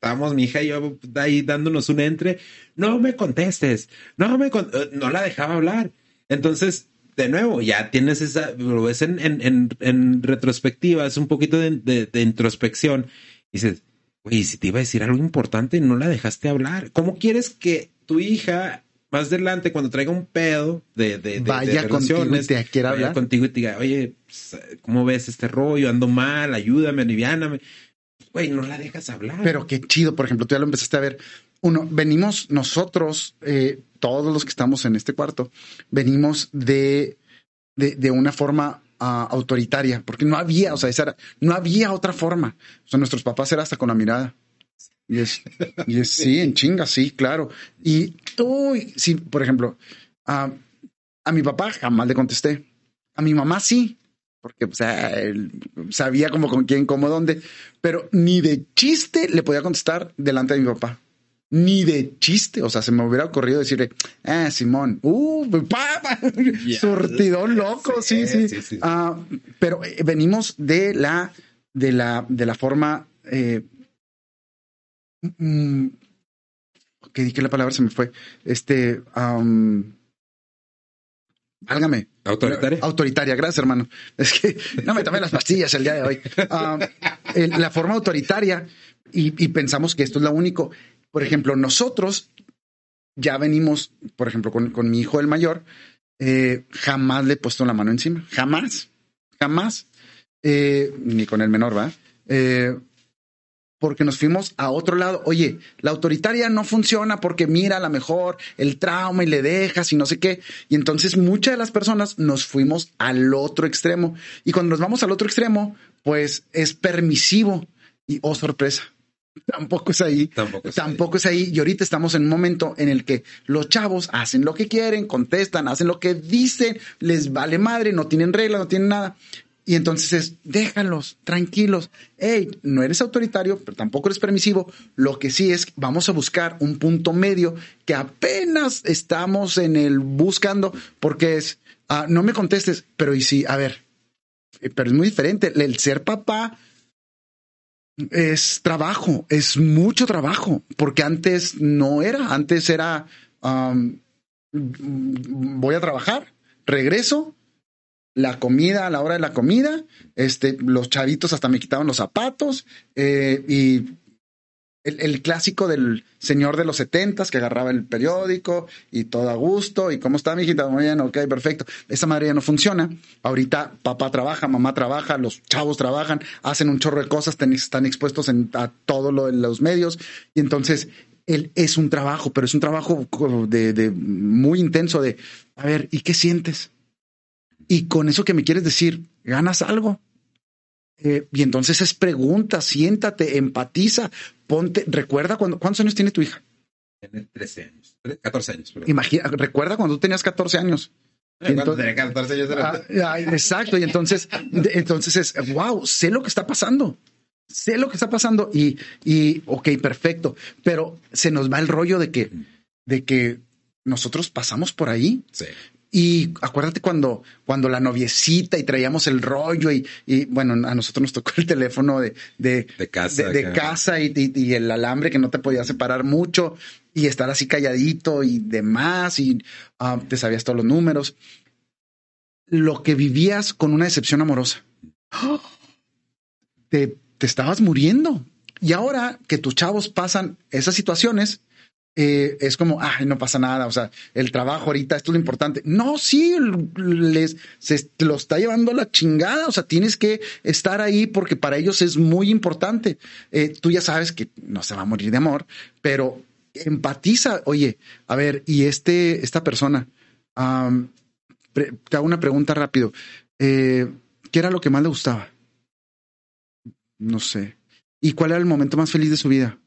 estábamos mi hija y yo ahí dándonos un entre, no me contestes, no me eh, no la dejaba hablar. Entonces, de nuevo, ya tienes esa, lo ves en, en, en, retrospectiva, es un poquito de, de, introspección. Y dices, Oye, si te iba a decir algo importante, no la dejaste hablar. ¿Cómo quieres que tu hija más adelante, cuando traiga un pedo de, de, vaya contigo y te quiera hablar contigo y te diga, oye, pues, ¿cómo ves este rollo? Ando mal, ayúdame, aliviáname. Güey, no la dejas hablar. Pero qué chido, por ejemplo, tú ya lo empezaste a ver. Uno, venimos nosotros, eh, todos los que estamos en este cuarto, venimos de, de, de una forma autoritaria, porque no había, o sea, esa no había otra forma. O sea, nuestros papás era hasta con la mirada. Y es, y es sí, en chinga, sí, claro. Y tú, sí, por ejemplo, a, a mi papá jamás le contesté. A mi mamá sí, porque o sea, él sabía como con quién, cómo, dónde, pero ni de chiste le podía contestar delante de mi papá ni de chiste. O sea, se me hubiera ocurrido decirle, ah, Simón, uh, surtidón loco, sí, sí. Ah, pero eh, venimos de la, de la, de la forma, eh, mm, que dije la palabra, se me fue. Este, válgame. Autoritaria. Autoritaria, gracias, hermano. Es que no me tomé las pastillas el día de hoy. la forma autoritaria, y, y, pensamos que esto es lo único. Por ejemplo, nosotros ya venimos, por ejemplo, con, con mi hijo el mayor, eh, jamás le he puesto la mano encima, jamás, jamás, eh, ni con el menor, ¿va? Eh, porque nos fuimos a otro lado. Oye, la autoritaria no funciona porque mira a lo mejor el trauma y le dejas y no sé qué. Y entonces muchas de las personas nos fuimos al otro extremo. Y cuando nos vamos al otro extremo, pues es permisivo. Y oh, sorpresa, Tampoco es ahí. Tampoco es, ahí. Y ahorita estamos en un momento en el que los chavos hacen lo que quieren, contestan, hacen lo que dicen, les vale madre, no tienen regla, no tienen nada. Y entonces es, déjalos, tranquilos. Hey, no eres autoritario, pero tampoco eres permisivo. Lo que sí es, vamos a buscar un punto medio que apenas estamos en el buscando, porque es, ah, no me contestes, pero y sí, a ver, eh, pero es muy diferente. El ser papá es trabajo, es mucho trabajo, porque antes no era, antes era, voy a trabajar, regreso, la comida a la hora de la comida, este, los chavitos hasta me quitaban los zapatos eh, y el, clásico del señor de los setentas que agarraba el periódico y todo a gusto. ¿Y cómo está, mi hijita? Muy bien, ok, perfecto. Esa madre ya no funciona. Ahorita papá trabaja, mamá trabaja, los chavos trabajan, hacen un chorro de cosas, están expuestos a todo lo de los medios. Y entonces él es un trabajo, pero es un trabajo de muy intenso de, a ver, ¿y qué sientes? Y con eso que me quieres decir, ¿ganas algo? Eh, y entonces es pregunta, siéntate, empatiza, ponte, recuerda cuando, ¿cuántos años tiene tu hija? Tiene 13 años, 14 años. Imagina, recuerda cuando tú tenías 14 años. Eh, tenía 14 años ah, exacto, y entonces, entonces es, wow, sé lo que está pasando. Sé lo que está pasando y, y, ok, perfecto, pero se nos va el rollo de que, de que nosotros pasamos por ahí. Sí. Y acuérdate cuando, cuando la noviecita y traíamos el rollo y, y bueno, a nosotros nos tocó el teléfono de, de, casa, de, casa y, y, el alambre que no te podía separar mucho y estar así calladito y demás y ah, te sabías todos los números. Lo que vivías con una decepción amorosa. Te, te estabas muriendo. Y ahora que tus chavos pasan esas situaciones, eh, es como, ay, no pasa nada, o sea, el trabajo ahorita, esto es lo importante. No, sí, les se lo está llevando la chingada, o sea, tienes que estar ahí porque para ellos es muy importante. Eh, tú ya sabes que no se va a morir de amor, pero empatiza, oye, a ver, y este, esta persona, te hago una pregunta rápido, eh, ¿qué era lo que más le gustaba? No sé. ¿Y cuál era el momento más feliz de su vida?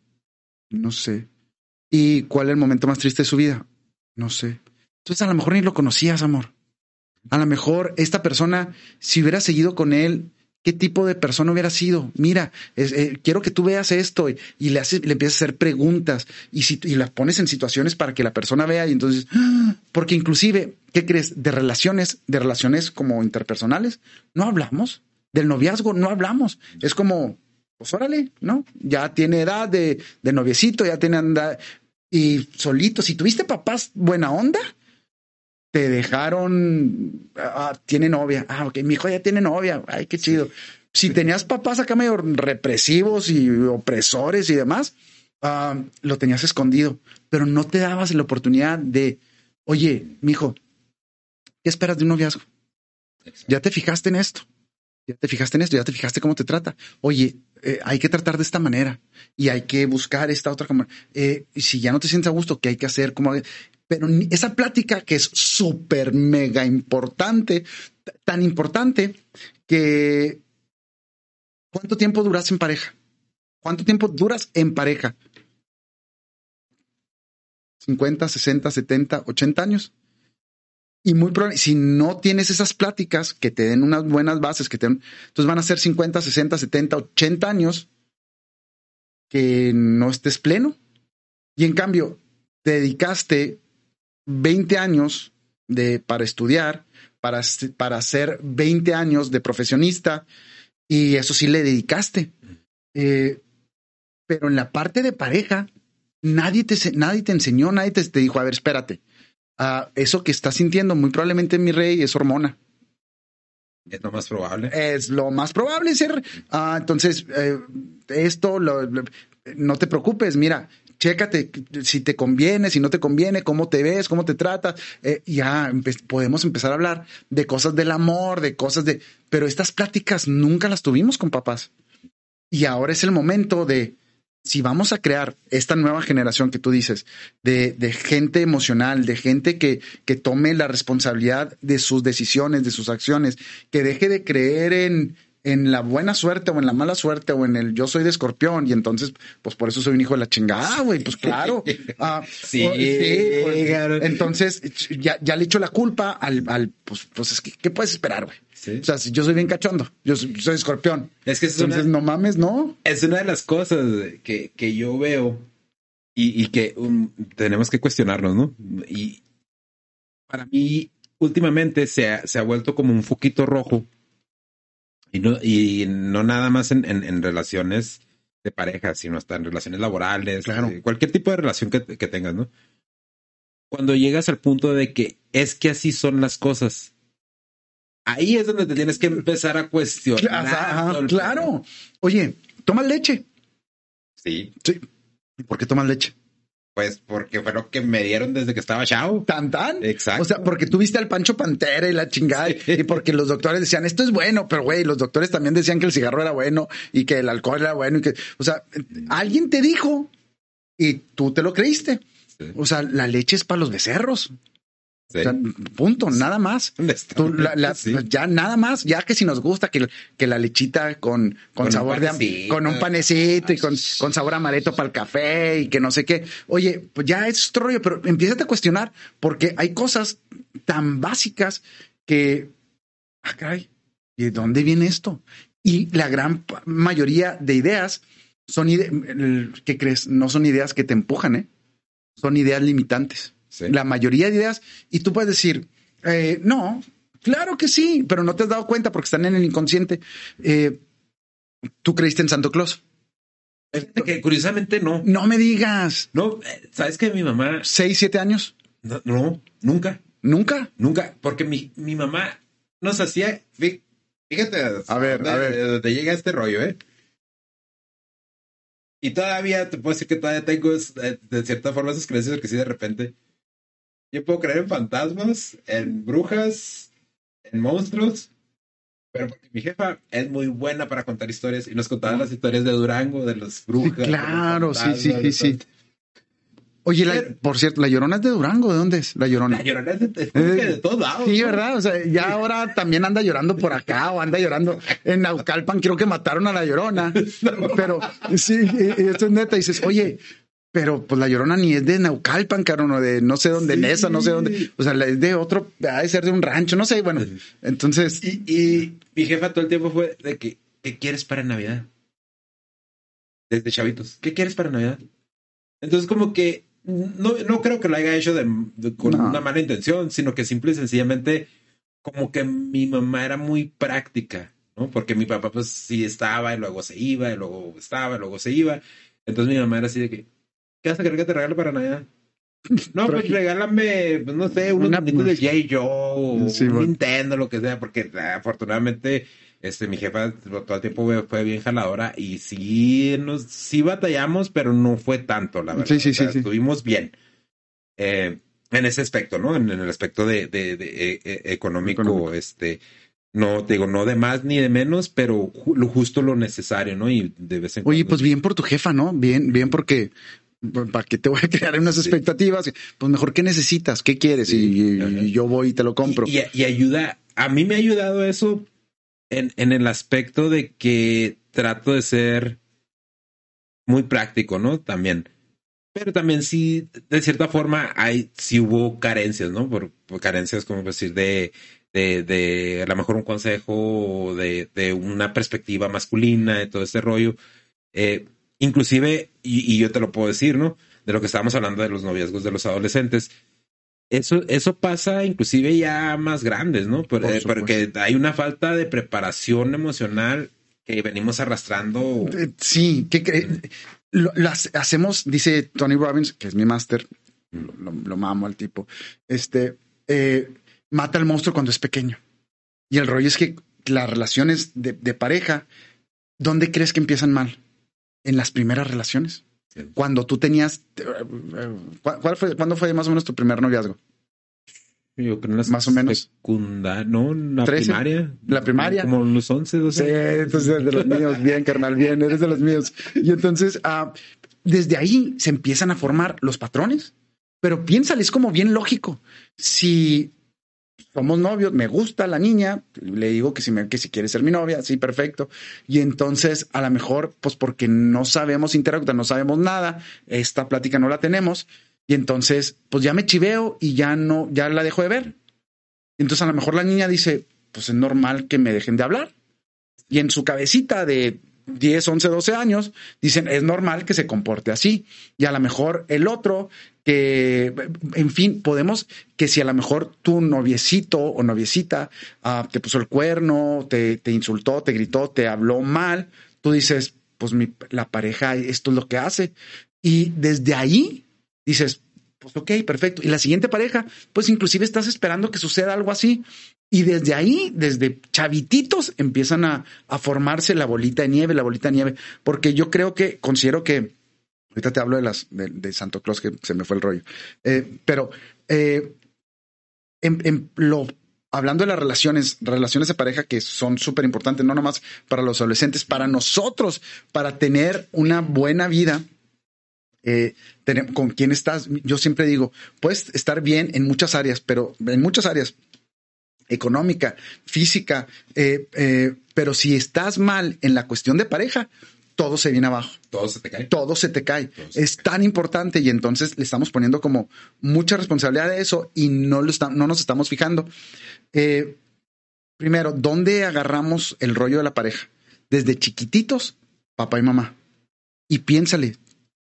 No sé. ¿Y cuál es el momento más triste de su vida? No sé. Entonces a lo mejor ni lo conocías, amor. A lo mejor esta persona, si hubiera seguido con él, ¿qué tipo de persona hubiera sido? Mira, eh, quiero que tú veas esto y, le, haces, le empiezas a hacer preguntas y, las pones en situaciones para que la persona vea y entonces, porque inclusive, ¿qué crees? De relaciones, de relaciones como interpersonales, no hablamos. Del noviazgo no hablamos. Es como, pues órale, ¿no? Ya tiene edad de, de noviecito, ya tiene edad, y solito, si tuviste papás buena onda, te dejaron, ah, tiene novia, ah, ok, mi hijo ya tiene novia, ay, qué chido. Si tenías papás acá medio represivos y opresores y demás, ah, lo tenías escondido, pero no te dabas la oportunidad de, oye, mi hijo, ¿qué esperas de un noviazgo? Ya te fijaste en esto, ya te fijaste en esto, ya te fijaste cómo te trata. Oye, eh, hay que tratar de esta manera y hay que buscar esta otra. Eh, si ya no te sientes a gusto, ¿qué hay que hacer? ¿Cómo? Pero esa plática que es súper mega importante, tan importante que ¿cuánto tiempo duras en pareja? ¿Cuánto tiempo duras en pareja? 50, 60, 70, 80 años. Y muy probable, si no tienes esas pláticas que te den unas buenas bases, que te entonces van a ser 50, 60, 70, 80 años que no estés pleno. Y en cambio, te dedicaste 20 años de, para estudiar, para, para hacer 20 años de profesionista, y eso sí le dedicaste. Eh, pero en la parte de pareja, nadie te, nadie te enseñó, nadie te, te dijo, a ver, espérate Eso que estás sintiendo, muy probablemente mi rey es hormona. Es lo más probable. Es lo más probable ser. Ah, entonces, eh, esto no te preocupes, mira, chécate si te conviene, si no te conviene, cómo te ves, cómo te tratas. Eh, ya podemos empezar a hablar de cosas del amor, de cosas de. Pero estas pláticas nunca las tuvimos con papás. Y ahora es el momento de si vamos a crear esta nueva generación que tú dices, de, de gente emocional, de gente que, que, tome la responsabilidad de sus decisiones, de sus acciones, que deje de creer en, en la buena suerte o en la mala suerte o en el yo soy de escorpión y entonces, pues por eso soy un hijo de la chingada, güey, pues claro. Ah, sí, pues, entonces ya, ya le echo la culpa al, al pues, pues es que, ¿qué puedes esperar, güey? O sea, si yo soy bien cachondo, yo soy, escorpión. Es que Entonces, no mames, ¿no? Es una de las cosas que, que yo veo y, y que um, tenemos que cuestionarnos, ¿no? Y para mí, últimamente se ha, se ha vuelto como un foquito rojo y no, y no nada más en, en, relaciones de pareja, sino hasta en relaciones laborales, claro. Eh, cualquier tipo de relación que, que tengas, ¿no? Cuando llegas al punto de que es que así son las cosas Ahí es donde te tienes que empezar a cuestionar. claro. Oye, toma leche. Sí. Sí. ¿Y por qué tomas leche? Pues porque fue lo que me dieron desde que estaba chao. Tan tan. Exacto. O sea, porque tú viste al Pancho Pantera y la chingada y porque los doctores decían esto es bueno, pero güey, los doctores también decían que el cigarro era bueno y que el alcohol era bueno y que, o sea, alguien te dijo y tú te lo creíste. Sí. O sea, la leche es para los becerros. Sí. O sea, punto, nada más. Tú, la- la- Sí. Ya nada más, ya que si nos gusta que, que la lechita con, con, sabor de con un panecito y con, con sabor amaretto para el café y que no sé qué. Oye, pues ya es otro rollo, pero empieza a cuestionar porque hay cosas tan básicas que, ah, caray, ¿y de dónde viene esto? Y la gran mayoría de ideas son ideas, ¿qué crees? No son ideas que te empujan, ¿eh? Son ideas limitantes Sí. la mayoría de ideas y tú puedes decir, eh, no, claro que sí, pero no te has dado cuenta porque están en el inconsciente. Eh, tú creíste en Santo Claus. Que curiosamente no. No me digas. No, eh, sabes que mi mamá. ¿Seis, siete años? No, no, nunca, ¿Nunca? nunca. Porque mi, mi mamá nos hacía. fí- Fíjate. A ver, a ver. dónde llega este rollo, ¿eh? Y todavía te puedo decir que todavía tengo de cierta forma esas creencias porque sí, de repente. Yo puedo creer en fantasmas, en brujas, en monstruos. Pero porque mi jefa es muy buena para contar historias y nos contaba las historias de Durango, de las brujas. de claro, sí, sí, sí, sí. de. Oye, la- por cierto, la llorona es de Durango. ¿De dónde es la llorona? La llorona es de, que de todos lados. Sí. ¿verdad? O sea, ya ahora también anda llorando por acá o anda llorando en Naucalpan. Creo que mataron a la llorona. Pero sí, y- y esto es neta. Dices, oye, pero pues la llorona ni es de Naucalpan, cabrón, o de no sé dónde, Sí. Nesa, no sé dónde. O sea, es de otro, ha de ser de un rancho, no sé. Bueno, entonces, Y, y mi jefa todo el tiempo fue de que, ¿qué quieres para Navidad? Desde chavitos, ¿qué quieres para Navidad? Entonces como que no, no creo que lo haya hecho de, de- con No. una mala intención, sino que simple y sencillamente como que mi mamá era muy práctica, ¿no? Porque mi papá pues sí estaba y luego se iba y luego estaba y luego se iba. Entonces mi mamá era así de que, ¿qué vas a querer que te regale para Navidad? No, pues regálame, pues, no sé, unos Una- muñecos de J. Joe, Sí, un bueno. Nintendo, lo que sea, porque ah, afortunadamente este, mi jefa todo el tiempo fue, bien jaladora y sí, nos, sí batallamos, pero no fue tanto, la verdad. Sí, sí, O sea, sí. Estuvimos bien eh, en ese aspecto, ¿no? En, en el aspecto de, de- de, eh, eh, económico, Económico. este, no, te digo, no de más ni de menos, pero ju- lo justo lo necesario, ¿no? Y de vez en oye, cuando- pues bien por tu jefa, ¿no? Bien, bien porque para que te voy a crear unas expectativas, pues mejor qué necesitas, qué quieres y, yo voy y te lo compro. Y, y- y ayuda, a mí me ha ayudado eso en, en el aspecto de que trato de ser muy práctico, ¿no? También. Pero también sí, de cierta forma, hay, sí hubo carencias, ¿no? Por, por carencias, como decir, de, de, de a lo mejor un consejo, o de, de una perspectiva masculina, de todo este rollo. Eh, inclusive, y, y yo te lo puedo decir, ¿no? De lo que estábamos hablando de los noviazgos de los adolescentes. Eso, eso pasa inclusive ya más grandes, ¿no? Por- Por eh, porque hay una falta de preparación emocional que venimos arrastrando. Eh, Sí, que lo, las hacemos, dice Tony Robbins, que es mi máster, lo, lo- lo mamo al tipo. Este eh, mata al monstruo cuando es pequeño. Y el rollo es que las relaciones de, de pareja, ¿dónde crees que empiezan mal? En las primeras relaciones. Sí. Cuando tú tenías, eh, eh, ¿cuál fue, ¿cuándo fue más o menos tu primer noviazgo? Yo creo en la Más o menos. Secundaria, ¿no? La primaria. La primaria. Como los 11, 12. Sí, entonces eres de los míos, bien, carnal, bien, eres de los míos. Y entonces, ah, desde ahí se empiezan a formar los patrones. Pero piénsale, es como bien lógico. Si somos novios, me gusta la niña, le digo que si, me, que si quiere ser mi novia, sí, perfecto. Y entonces, a lo mejor, pues porque no sabemos interactuar, no sabemos nada, esta plática no la tenemos. Y entonces, pues ya me chiveo y ya no, ya la dejo de ver. Entonces, a lo mejor la niña dice, pues es normal que me dejen de hablar. Y en su cabecita de 10, 11, 12 años, dicen, es normal que se comporte así. Y a lo mejor el otro, que, en fin, podemos, que si a lo mejor tu noviecito o noviecita ah, te puso el cuerno, te, insultó, te gritó, te habló mal, tú dices, pues mi, la pareja, esto es lo que hace. Y desde ahí dices, pues ok, perfecto. Y la siguiente pareja, pues inclusive estás esperando que suceda algo así. Y desde ahí, desde chavititos, empiezan a, a formarse la bolita de nieve, la bolita de nieve. Porque yo creo que, considero que Ahorita te hablo de las de, Santo Claus que se me fue el rollo. Eh, pero eh, en, lo hablando de las relaciones, relaciones de pareja que son súper importantes, no nomás para los adolescentes, para nosotros, para tener una buena vida. Eh, con quién estás, yo siempre digo, puedes estar bien en muchas áreas, pero en muchas áreas, económica, física, pero si estás mal en la cuestión de pareja, todo se viene abajo. Todo se te cae. Todo se te cae. es tan importante y entonces le estamos poniendo como mucha responsabilidad de eso y no, lo no nos estamos fijando. Eh, primero, ¿dónde agarramos el rollo de la pareja? Desde chiquititos, papá y mamá. Y piénsale,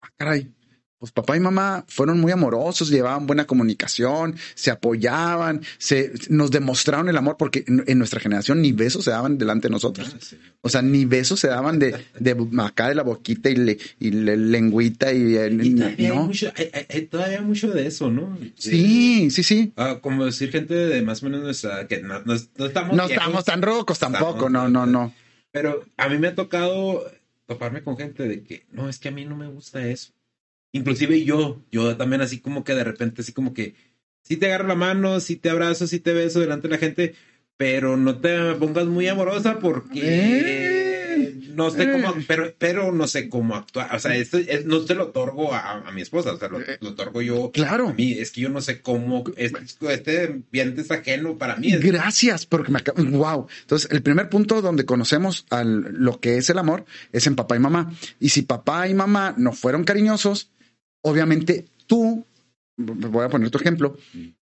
ah, caray, pues papá y mamá fueron muy amorosos, llevaban buena comunicación, se apoyaban, se nos demostraron el amor porque en, nuestra generación ni besos se daban delante de nosotros. Ah, o sea, ni besos se daban de, de acá de la boquita y, le, y lengüita y, todavía, hay mucho, hay, todavía mucho de eso, ¿no? Sí, sí, sí. Ah, como decir gente de más o menos nuestra que no, estamos no estamos tan rocos tampoco, no, no, no. Pero a mí me ha tocado toparme con gente de que no es que a mí no me gusta eso inclusive yo, yo también así como que de repente, así como que, sí te agarro la mano, sí te abrazo, sí te beso delante de la gente, pero no te pongas muy amorosa porque eh. no sé cómo, eh. pero, pero no sé cómo actuar. O sea, esto no se lo otorgo a, mi esposa, o sea, lo, eh. lo, otorgo yo claro. a mí. Es que yo no sé cómo, este ambiente es ajeno para mí. Gracias, porque me wow. Entonces, el primer punto donde conocemos al, lo que es el amor es en papá y mamá. Y si papá y mamá no fueron cariñosos, obviamente tú, voy a poner tu ejemplo,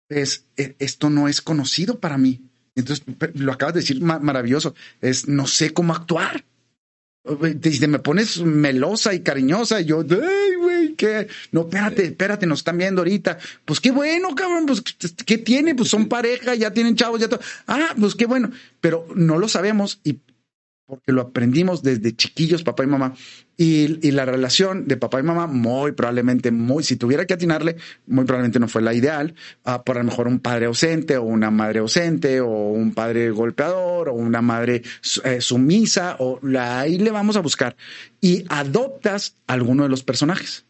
es, e, esto no es conocido para mí. Entonces, lo acabas de decir maravilloso, es no sé cómo actuar. Te, me pones melosa y cariñosa, y yo, ay, güey, ¿qué? No, espérate, espérate, nos están viendo ahorita. Pues qué bueno, cabrón, pues, ¿qué tiene? Pues son pareja, ya tienen chavos, ya todo. Ah, pues qué bueno. Pero no lo sabemos y porque lo aprendimos desde chiquillos, papá y mamá. Y, la relación de papá y mamá, muy probablemente, muy, si tuviera que atinarle, muy probablemente no fue la ideal. Ah, por a lo mejor un padre ausente o una madre ausente o un padre golpeador o una madre eh, sumisa o la, ahí le vamos a buscar. Y adoptas alguno de los personajes.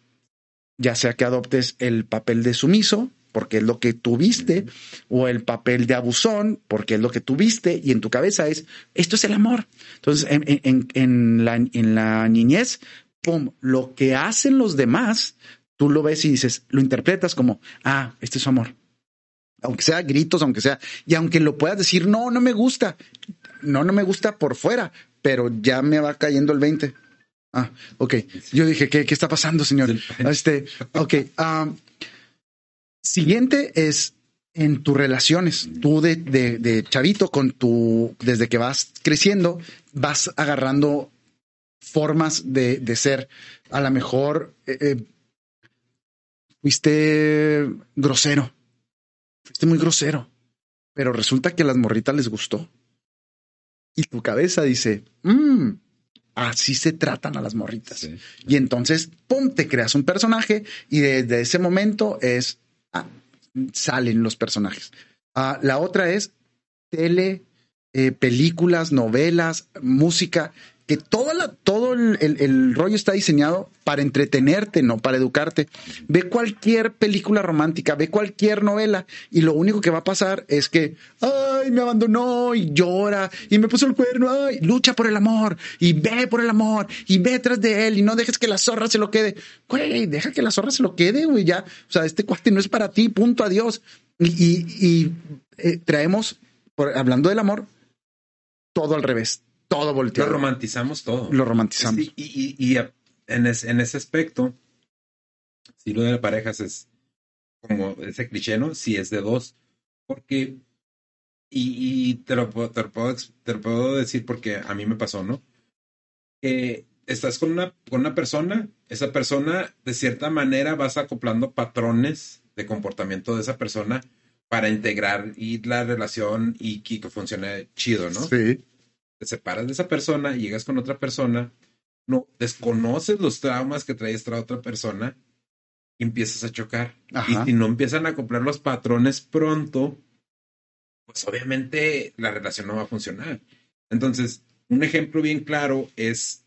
Ya sea que adoptes el papel de sumiso, porque es lo que tuviste, o el papel de abusón, porque es lo que tuviste, y en tu cabeza es, esto es el amor. Entonces, en, la, en la niñez, pum, lo que hacen los demás, tú lo ves y dices, lo interpretas como, ah, este es su amor. Aunque sea gritos, aunque sea, y aunque lo puedas decir, no, no me gusta, no, no me gusta por fuera, pero ya me va cayendo el 20. Ah, ok. Yo dije, ¿qué, qué está pasando, señor? Este, ok. Um, Siguiente es en tus relaciones. Tú de, de, chavito con tu, desde que vas creciendo, vas agarrando formas de, de ser. A lo mejor eh, eh, fuiste grosero. Fuiste muy grosero. Pero resulta que a las morritas les gustó. Y tu cabeza dice, mmm, así se tratan a las morritas. Y entonces, pum, te creas un personaje y desde ese momento es salen los personajes. Ah, la otra es tele, eh, películas, novelas, música, que todo, la, todo el, rollo está diseñado para entretenerte, no para educarte. Ve cualquier película romántica, ve cualquier novela y lo único que va a pasar es que, ay, me abandonó y llora y me puso el cuerno, ay, lucha por el amor y ve por el amor y ve tras de él y no dejes que la zorra se lo quede. Güey, deja que la zorra se lo quede, güey, ya. O sea, este cuate no es para ti, punto, adiós. Y, y, eh, traemos, hablando del amor, todo al revés todo volteado. Lo romantizamos todo. Lo romantizamos. y, y, en, en, ese aspecto, si lo de las parejas es como ese cliché, ¿no? Si es de dos, porque, y, te, lo, te, lo puedo, te lo puedo decir porque a mí me pasó, ¿no? Que estás con una, con una persona, esa persona, de cierta manera, vas acoplando patrones de comportamiento de esa persona para integrar y la relación y que funcione chido, ¿no? Sí te separas de esa persona y llegas con otra persona, no desconoces los traumas que trae esta otra persona y empiezas a chocar. Y si no empiezan a acoplar los patrones pronto, pues obviamente la relación no va a funcionar. Entonces, un ejemplo bien claro es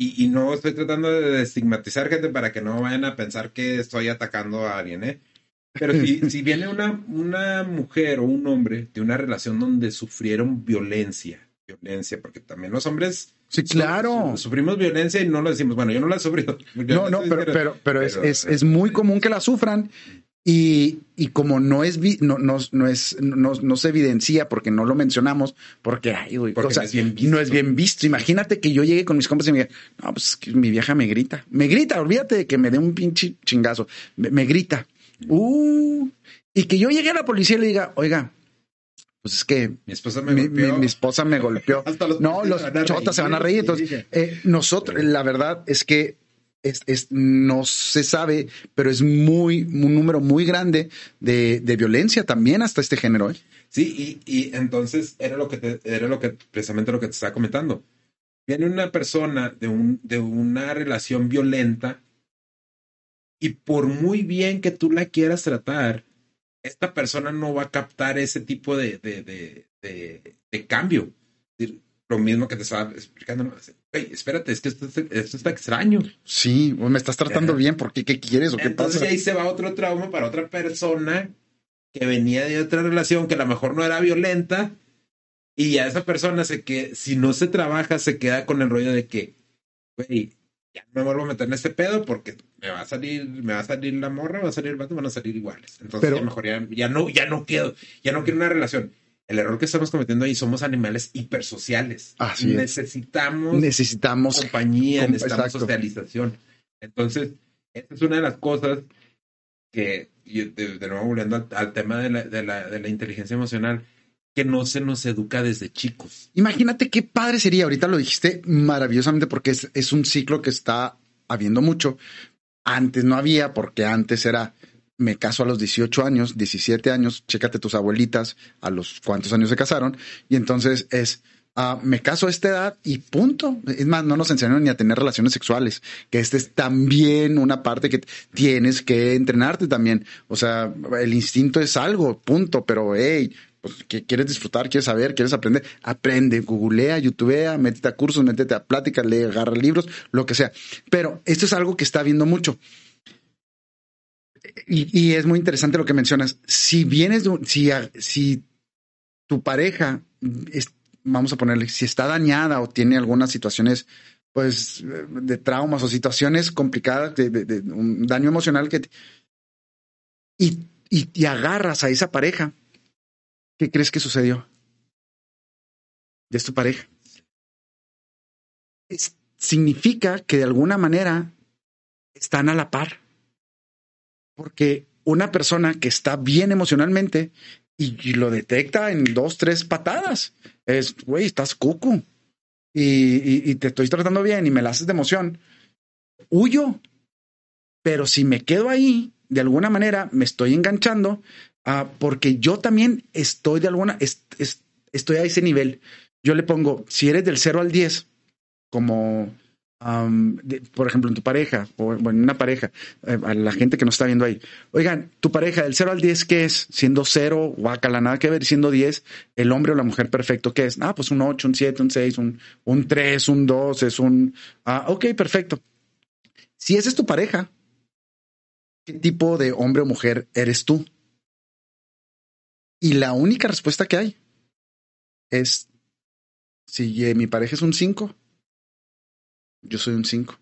y, no estoy tratando de estigmatizar gente para que no vayan a pensar que estoy atacando a alguien, ¿eh? Pero si, si viene una, una mujer o un hombre de una relación donde sufrieron violencia, violencia, porque también los hombres Sí, claro. Sufrimos violencia y no lo decimos. Bueno, yo no la he sufrido. no, no, pero, pero, pero, es, es, es, muy común que la sufran. Y, y como no es, no, no, no, es, no, no, se evidencia porque no lo mencionamos, porque, ay, o sea, no, es bien visto. no es bien visto. Imagínate que yo llegue con mis compas y me diga, no, pues que mi vieja me grita. Me grita, olvídate de que me dé un pinche chingazo. Me, me grita. Uh, y que yo llegue a la policía y le diga, oiga, pues es que mi esposa me golpeó. Mi, esposa me golpeó. no, los chotas se van a reír. Entonces, eh, nosotros, la verdad es que es, es, no se sabe, pero es muy un número muy grande de, de violencia también hasta este género. ¿eh? Sí, y, y, entonces era lo que te, era lo que precisamente lo que te estaba comentando. Viene una persona de un de una relación violenta y por muy bien que tú la quieras tratar, esta persona no va a captar ese tipo de, de, de, de, cambio. Lo mismo que te estaba explicando. espérate, es que esto, está extraño. Sí, me estás tratando bien, ¿por qué? ¿Qué quieres o qué Entonces ahí se va otro trauma para otra persona que venía de otra relación que a lo mejor no era violenta y a esa persona se que si no se trabaja se queda con el rollo de que, güey, ya no me vuelvo a meter en este pedo porque me va a salir, me va a salir la morra, va a salir el vato, van a salir iguales. Entonces ya mejor ya, no, ya no quiero, ya no quiero una relación. El error que estamos cometiendo ahí somos animales hipersociales. Así necesitamos, necesitamos compañía, necesitamos socialización. Entonces, esta es una de las cosas que, de, nuevo volviendo al, tema de la, de, la, de la inteligencia emocional, que no se nos educa desde chicos. Imagínate qué padre sería, ahorita lo dijiste maravillosamente porque es, es un ciclo que está habiendo mucho. Antes no había, porque antes era, me caso a los 18 años, 17 años, chécate tus abuelitas a los cuántos años se casaron, y entonces es, uh, me caso a esta edad y punto. Es más, no nos enseñaron ni a tener relaciones sexuales, que este es también una parte que tienes que entrenarte también. O sea, el instinto es algo, punto, pero hey, pues, que quieres disfrutar, quieres saber, quieres aprender, aprende, googlea, youtubea, métete a cursos, métete a pláticas, lee, agarra libros, lo que sea. Pero esto es algo que está viendo mucho. Y, es muy interesante lo que mencionas. Si vienes, si, si tu pareja, vamos a ponerle, si está dañada o tiene algunas situaciones pues de traumas o situaciones complicadas, de, un daño emocional que y, y, agarras a esa pareja ¿Qué crees que sucedió? De tu pareja. significa que de alguna manera están a la par. Porque una persona que está bien emocionalmente y, lo detecta en dos, tres patadas, es, güey, estás cucu. Y, y, te estoy tratando bien y me la haces de emoción, huyo. Pero si me quedo ahí, de alguna manera me estoy enganchando Ah, porque yo también estoy de alguna, estoy a ese nivel. Yo le pongo, si eres del 0 al 10, como, por ejemplo, en tu pareja, o en una pareja, eh, a la gente que nos está viendo ahí, oigan, tu pareja del 0 al 10, ¿qué es? Siendo 0, guacala, nada que ver, siendo 10, el hombre o la mujer perfecto, ¿qué es? Ah, pues un 8, un 7, un 6, un, un 3, un 2, es un, ah, ok, perfecto. Si esa es tu pareja, ¿qué tipo de hombre o mujer eres tú? Y la única respuesta que hay es, si eh, mi pareja es un 5, yo soy un 5.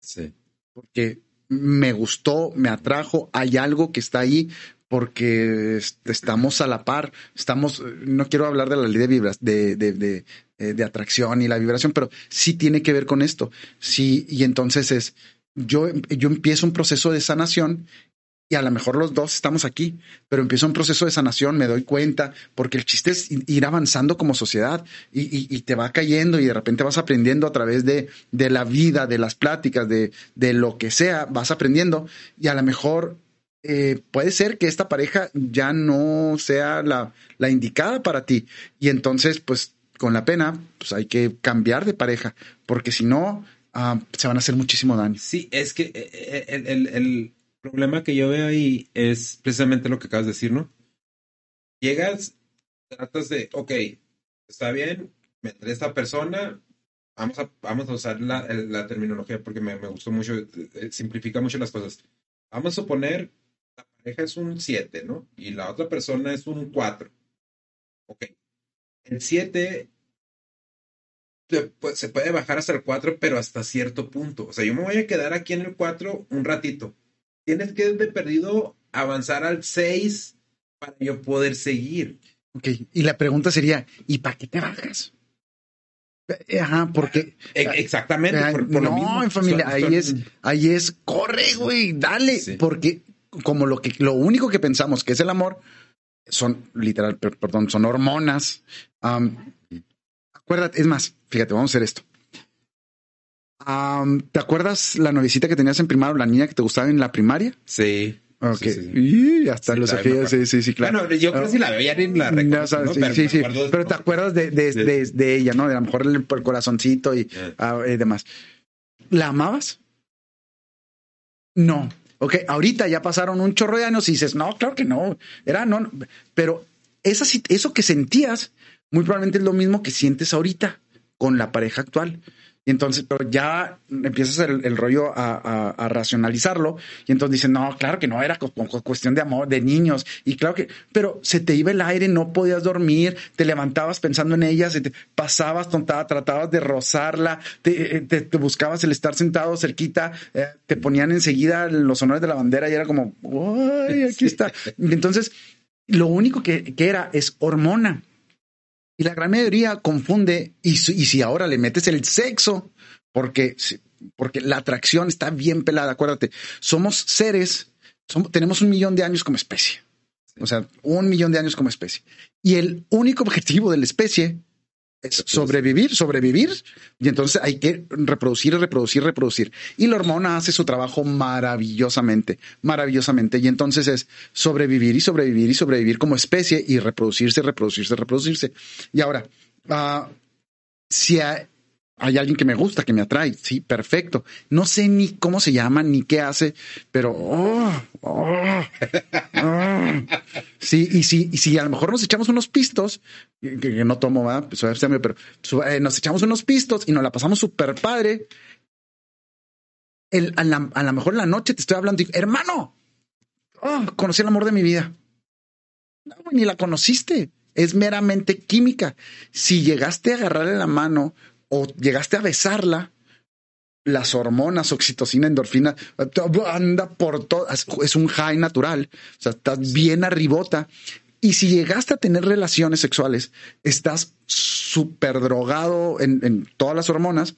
Sí. Porque me gustó, me atrajo, hay algo que está ahí porque estamos a la par, estamos, no quiero hablar de la ley de, vibras, de, de, de, eh, de, atracción y la vibración, pero sí tiene que ver con esto. Sí, y entonces es, yo, yo empiezo un proceso de sanación y a lo mejor los dos estamos aquí, pero empiezo un proceso de sanación, me doy cuenta, porque el chiste es ir avanzando como sociedad y, te va cayendo y de repente vas aprendiendo a través de, de la vida, de las pláticas, de, de, lo que sea, vas aprendiendo y a lo mejor eh, puede ser que esta pareja ya no sea la, la indicada para ti y entonces pues con la pena pues hay que cambiar de pareja, porque si no... Ah, se van a hacer muchísimo daño. Sí, es que eh, eh, el, el problema que yo veo ahí es precisamente lo que acabas de decir, ¿no? Llegas, tratas de, ok, está bien, me esta persona, vamos a, vamos a usar la, la terminología porque me, me, gustó mucho, eh, simplifica mucho las cosas. Vamos a suponer la pareja es un 7, ¿no? Y la otra persona es un 4. Ok. El 7 se puede bajar hasta el 4, pero hasta cierto punto. O sea, yo me voy a quedar aquí en el 4 un ratito. Tienes que de perdido avanzar al 6 para yo poder seguir. Ok, y la pregunta sería, ¿y para qué te bajas? Eh, ajá, porque. E, exactamente. Por, no, en familia, ahí es, ahí es, corre, güey, dale. Porque como lo que, lo único que pensamos que es el amor, son literal, perdón, son hormonas. acuérdate, es más, fíjate, vamos a hacer esto. ¿Te acuerdas la novicita que tenías en primaria, la niña que te gustaba en la primaria? Sí. Ok. Y hasta los sí, sí, sí, claro. Bueno, yo creo que si la veía ni la recuerdo. Sí, sí, pero, te acuerdas de, de, de, ella, ¿no? De a lo mejor el, corazoncito y, ah, y demás. ¿La amabas? No. Ok, ahorita ya pasaron un chorro de años y dices, no, claro que no. Era no, pero esa, eso que sentías, muy probablemente es lo mismo que sientes ahorita con la pareja actual. Y entonces, pero ya empiezas el, el rollo a, a, racionalizarlo. Y entonces dicen, no, claro que no, era cuestión de amor, de niños. Y claro que, pero se te iba el aire, no podías dormir, te levantabas pensando en ellas, te pasabas tontada, tratabas de rozarla, te, te, buscabas el estar sentado cerquita, eh, te ponían enseguida los honores de la bandera y era como, ¡ay, aquí está! entonces, lo único que, que era es hormona. Y la gran mayoría confunde, y, si ahora le metes el sexo, porque, porque la atracción está bien pelada, acuérdate, somos seres, tenemos un millón de años como especie. O sea, un millón de años como especie. Y el único objetivo de la especie sobrevivir, sobrevivir, y entonces hay que reproducir, reproducir, reproducir. Y la hormona hace su trabajo maravillosamente, maravillosamente. Y entonces es sobrevivir y sobrevivir y sobrevivir como especie y reproducirse, reproducirse, reproducirse. Y ahora, uh, si hay, hay alguien que me gusta, que me atrae, sí, perfecto. No sé ni cómo se llama, ni qué hace, pero oh, oh, oh. sí, y si, y a lo mejor nos echamos unos pistos, que, no tomo, ¿verdad? Pues, pero eh, nos echamos unos pistos y nos la pasamos súper padre. El, a, la, lo mejor en la noche te estoy hablando, y, hermano, conocí el amor de mi vida. No, ni la conociste. Es meramente química. Si llegaste a agarrarle la mano o llegaste a besarla, las hormonas, oxitocina, endorfina, anda por todo, es un high natural, o sea, estás bien arribota. Y si llegaste a tener relaciones sexuales, estás súper drogado en, todas las hormonas.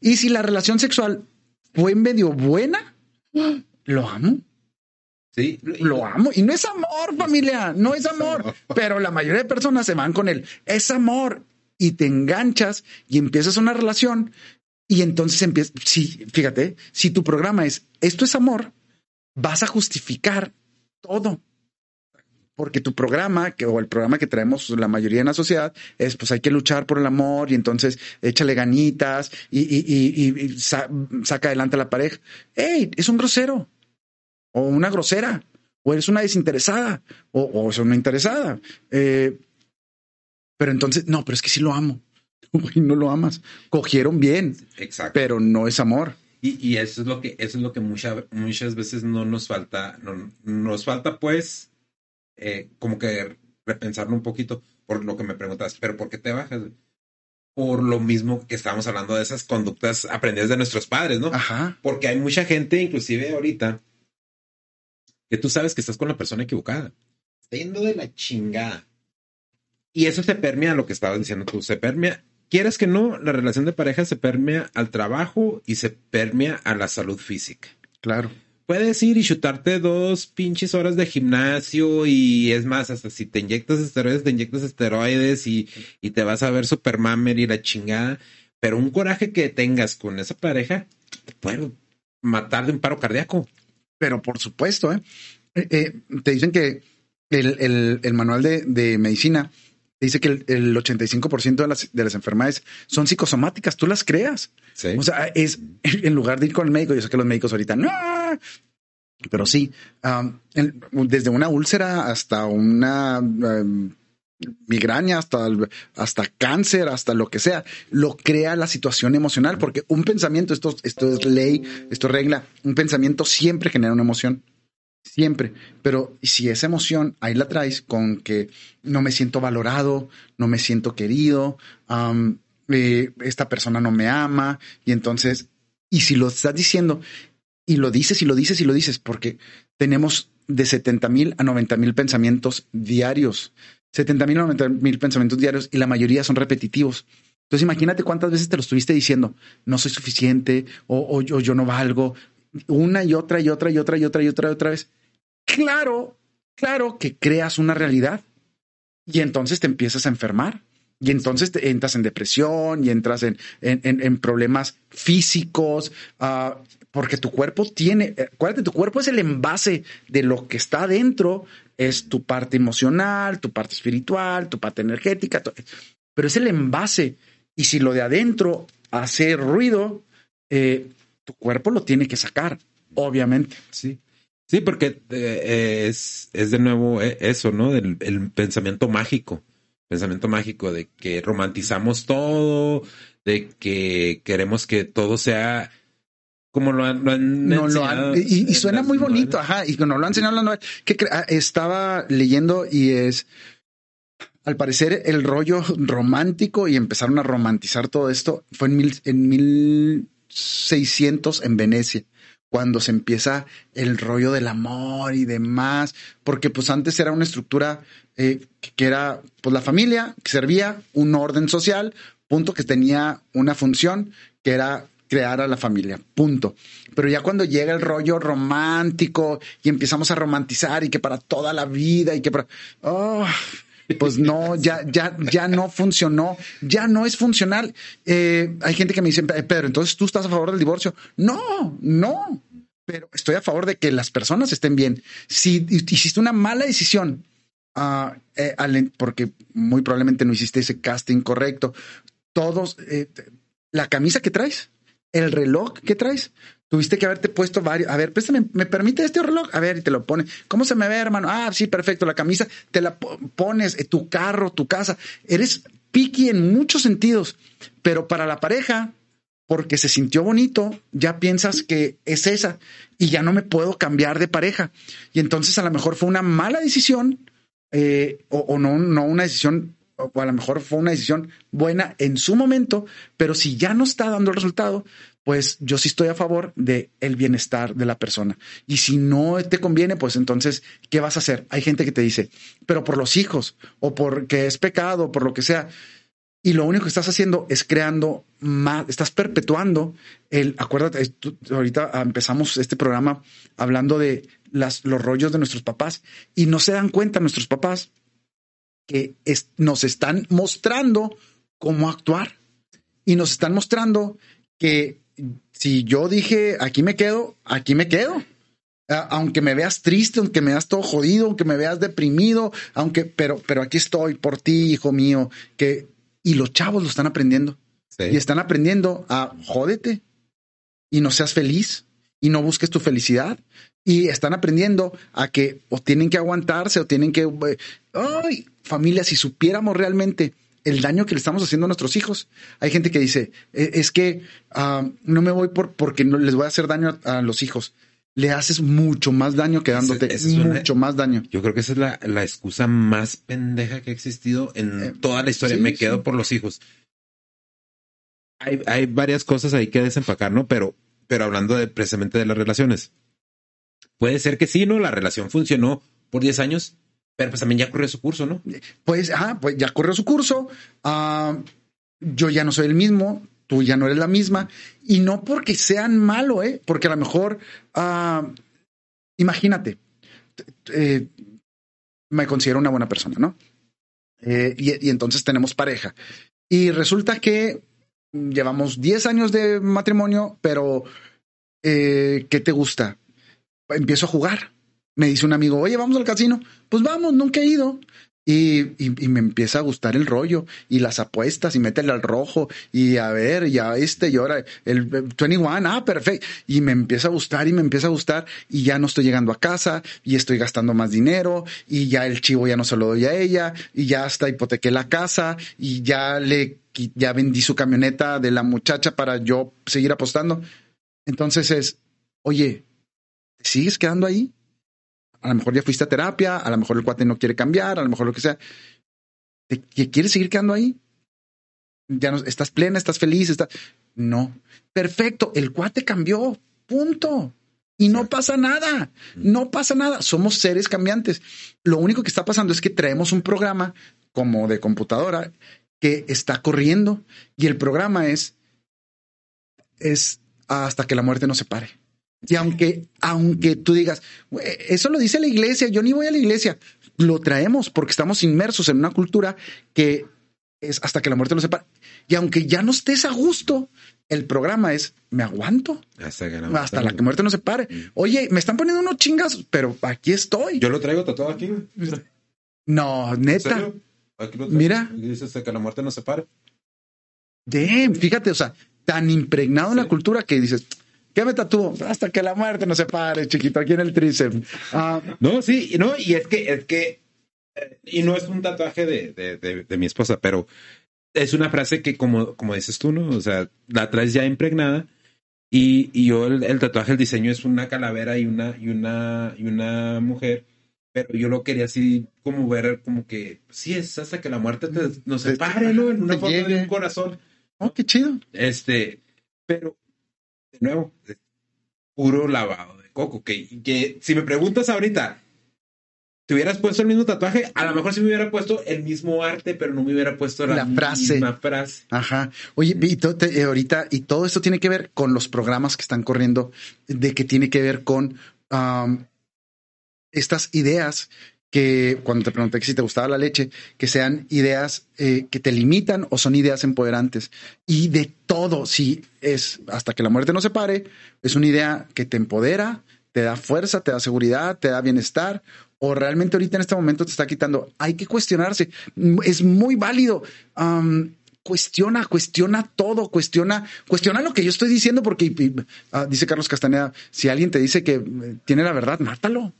Y si la relación sexual fue medio buena, lo amo. Sí. Lo amo. Y no es amor, familia, no es amor. Pero la mayoría de personas se van con él. Es amor y te enganchas y empiezas una relación y entonces empiezas, sí, fíjate, si tu programa es esto es amor, vas a justificar todo. Porque tu programa, que, o el programa que traemos la mayoría en la sociedad, es pues hay que luchar por el amor y entonces échale ganitas y, y, saca adelante a la pareja. ¡Ey! Es un grosero o una grosera o eres una desinteresada o, o es una interesada. Eh, pero entonces, no, pero es que sí lo amo. Y no lo amas. Cogieron bien. Exacto. Pero no es amor. Y, y eso es lo que, eso es lo que muchas muchas veces no nos falta. No, nos falta, pues, eh, como que repensarlo un poquito por lo que me preguntas, pero ¿por qué te bajas? Por lo mismo que estábamos hablando de esas conductas aprendidas de nuestros padres, ¿no? Ajá. Porque hay mucha gente, inclusive ahorita, que tú sabes que estás con la persona equivocada. Está yendo de la chingada. Y eso se permea lo que estabas diciendo tú, se permea, quieras que no, la relación de pareja se permea al trabajo y se permea a la salud física. Claro. Puedes ir y chutarte dos pinches horas de gimnasio y es más, hasta si te inyectas esteroides, te inyectas esteroides y, y te vas a ver super mamer y la chingada. Pero un coraje que tengas con esa pareja te puede matar de un paro cardíaco. Pero por supuesto, ¿eh? eh, eh te dicen que el, el, el manual de, de medicina dice que el, 85% de las, de las enfermedades son psicosomáticas, tú las creas. O sea, es en lugar de ir con el médico, yo sé que los médicos ahorita no, pero sí, desde una úlcera hasta una migraña, hasta, hasta cáncer, hasta lo que sea, lo crea la situación emocional, porque un pensamiento, esto, esto es ley, esto es regla, un pensamiento siempre genera una emoción. Siempre. Pero si esa emoción ahí la traes con que no me siento valorado, no me siento querido, eh, esta persona no me ama, y entonces, y si lo estás diciendo, y lo dices y lo dices y lo dices, porque tenemos de 70 mil a 90 mil pensamientos diarios. 70 mil a 90 mil pensamientos diarios y la mayoría son repetitivos. Entonces imagínate cuántas veces te lo estuviste diciendo, no soy suficiente o, yo, yo no valgo, una y otra y otra y otra y otra y otra y otra vez. Claro, claro que creas una realidad y entonces te empiezas a enfermar. Y entonces te entras en depresión y entras en, en, problemas físicos, uh, porque tu cuerpo tiene, eh, acuérdate, tu cuerpo es el envase de lo que está adentro, es tu parte emocional, tu parte espiritual, tu parte energética, pero es el envase. Y si lo de adentro hace ruido, eh, tu cuerpo lo tiene que sacar, obviamente. Sí. Sí, porque eh, es, es de nuevo eso, ¿no? El, el pensamiento mágico. Pensamiento mágico de que romantizamos todo, de que queremos que todo sea como lo han, lo y, suena muy bonito, ajá, y no lo han enseñado que ah, estaba leyendo y es al parecer el rollo romántico y empezaron a romantizar todo esto fue en, mil, en 1600 en Venecia cuando se empieza el rollo del amor y demás, porque pues antes era una estructura eh, que era pues la familia, que servía un orden social, punto, que tenía una función, que era crear a la familia, punto. Pero ya cuando llega el rollo romántico y empezamos a romantizar y que para toda la vida y que para... Oh, pues no, ya, ya, ya no funcionó, ya no es funcional. Eh, hay gente que me dice, Pedro, entonces tú estás a favor del divorcio. No, no, pero estoy a favor de que las personas estén bien. Si hiciste una mala decisión, uh, porque muy probablemente no hiciste ese casting correcto, todos, eh, la camisa que traes, el reloj que traes, Tuviste que haberte puesto varios. A ver, préstame, ¿me permite este reloj? A ver, y te lo pone. ¿Cómo se me ve, hermano? Ah, sí, perfecto. La camisa te la pones, eh, tu carro, tu casa. Eres piqui en muchos sentidos, pero para la pareja, porque se sintió bonito, ya piensas que es esa y ya no me puedo cambiar de pareja. Y entonces a lo mejor fue una mala decisión eh, o, o, no, no una decisión o a lo mejor fue una decisión buena en su momento, pero si ya no está dando el resultado, pues yo sí estoy a favor de el bienestar de la persona. Y si no te conviene, pues entonces, ¿qué vas a hacer? Hay gente que te dice, pero por los hijos, o porque es pecado, por lo que sea. Y lo único que estás haciendo es creando más, estás perpetuando el, acuérdate, ahorita empezamos este programa hablando de las, los rollos de nuestros papás y no se dan cuenta nuestros papás que nos están mostrando cómo actuar y nos están mostrando que si yo dije, aquí me quedo, aquí me quedo. Aunque me veas triste, aunque me veas todo jodido, aunque me veas deprimido, aunque, pero, pero aquí estoy por ti, hijo mío, que, y los chavos lo están aprendiendo. Y están aprendiendo a jódete y no seas feliz y no busques tu felicidad. Y están aprendiendo a que o tienen que aguantarse o tienen que, ay, familia, si supiéramos realmente el daño que le estamos haciendo a nuestros hijos. Hay gente que dice, e, es que ah, no me voy por, porque no les voy a hacer daño a, los hijos. Le haces mucho más daño quedándote, es mucho más daño. Yo creo que esa es la, la excusa más pendeja que ha existido en eh, toda la historia. me quedo por los hijos. Hay, hay, varias cosas ahí que desempacar, ¿no? Pero, pero hablando de, precisamente de las relaciones. Puede ser que sí, ¿no? La relación funcionó por 10 años, pero pues también ya corrió su curso, ¿no? Pues, ah, pues ya corrió su curso. Ah, yo ya no soy el mismo, tú ya no eres la misma. Y no porque sean malo, ¿eh? Porque a lo mejor, ah, imagínate, eh, me considero una buena persona, ¿no? Eh, y, entonces tenemos pareja. Y resulta que llevamos 10 años de matrimonio, pero eh, ¿qué te gusta? Empiezo a jugar me dice un amigo, oye, vamos al casino. Pues vamos, nunca he ido. Y, y, me empieza a gustar el rollo y las apuestas y métele al rojo y a ver, ya este y ahora el 21, ah, perfecto. Y me empieza a gustar y me empieza a gustar y ya no estoy llegando a casa y estoy gastando más dinero y ya el chivo ya no se lo doy a ella y ya hasta hipotequé la casa y ya le, ya vendí su camioneta de la muchacha para yo seguir apostando. Entonces es, oye, ¿sigues quedando ahí? A lo mejor ya fuiste a terapia, a lo mejor el cuate no quiere cambiar, a lo mejor lo que sea. ¿Te, ¿Quieres seguir quedando ahí? Ya no, estás plena, estás feliz, estás. No. Perfecto, el cuate cambió. Punto. Y no pasa nada, no pasa nada. Somos seres cambiantes. Lo único que está pasando es que traemos un programa como de computadora que está corriendo y el programa es, es hasta que la muerte nos separe. Y aunque, aunque tú digas, eso lo dice la iglesia, yo ni voy a la iglesia, lo traemos porque estamos inmersos en una cultura que es hasta que la muerte nos separe. Y aunque ya no estés a gusto, el programa es, me aguanto hasta, la, que muerte nos separe. Mm. Oye, me están poniendo unos chingas, pero aquí estoy. Yo lo traigo tatuado aquí. No, neta. Mira. Dice hasta que la muerte nos separe. Damn, fíjate, o sea, tan impregnado en la cultura que dices, ¿Qué me tatúo? Hasta que la muerte no se pare, chiquito, aquí en el tríceps. Ah, no, sí, no, y es que, es que, eh, y no es un tatuaje de, de, de, mi esposa, pero es una frase que, como, como dices tú, ¿no? O sea, la traes ya impregnada. Y, y yo, el, tatuaje, el diseño es una calavera y una, y una, y una mujer pero yo lo quería así como ver como que sí es hasta que la muerte nos separe, ¿no? En una forma de un corazón. Oh, qué chido. Este, pero de nuevo, puro lavado de coco. Que, que si me preguntas ahorita, te hubieras puesto el mismo tatuaje, a lo mejor sí me hubiera puesto el mismo arte, pero no me hubiera puesto la, frase. misma frase. Ajá. Oye, y eh, ahorita, y todo esto tiene que ver con los programas que están corriendo, de que tiene que ver con estas ideas que cuando te pregunté que si te gustaba la leche, que sean ideas eh, que te limitan o son ideas empoderantes. Y de todo, si es hasta que la muerte no se pare, es una idea que te empodera, te da fuerza, te da seguridad, te da bienestar, o realmente ahorita en este momento te está quitando. Hay que cuestionarse. Es muy válido. cuestiona, cuestiona todo, cuestiona, cuestiona lo que yo estoy diciendo, porque ah, dice Carlos Castaneda, si alguien te dice que eh, tiene la verdad, mátalo.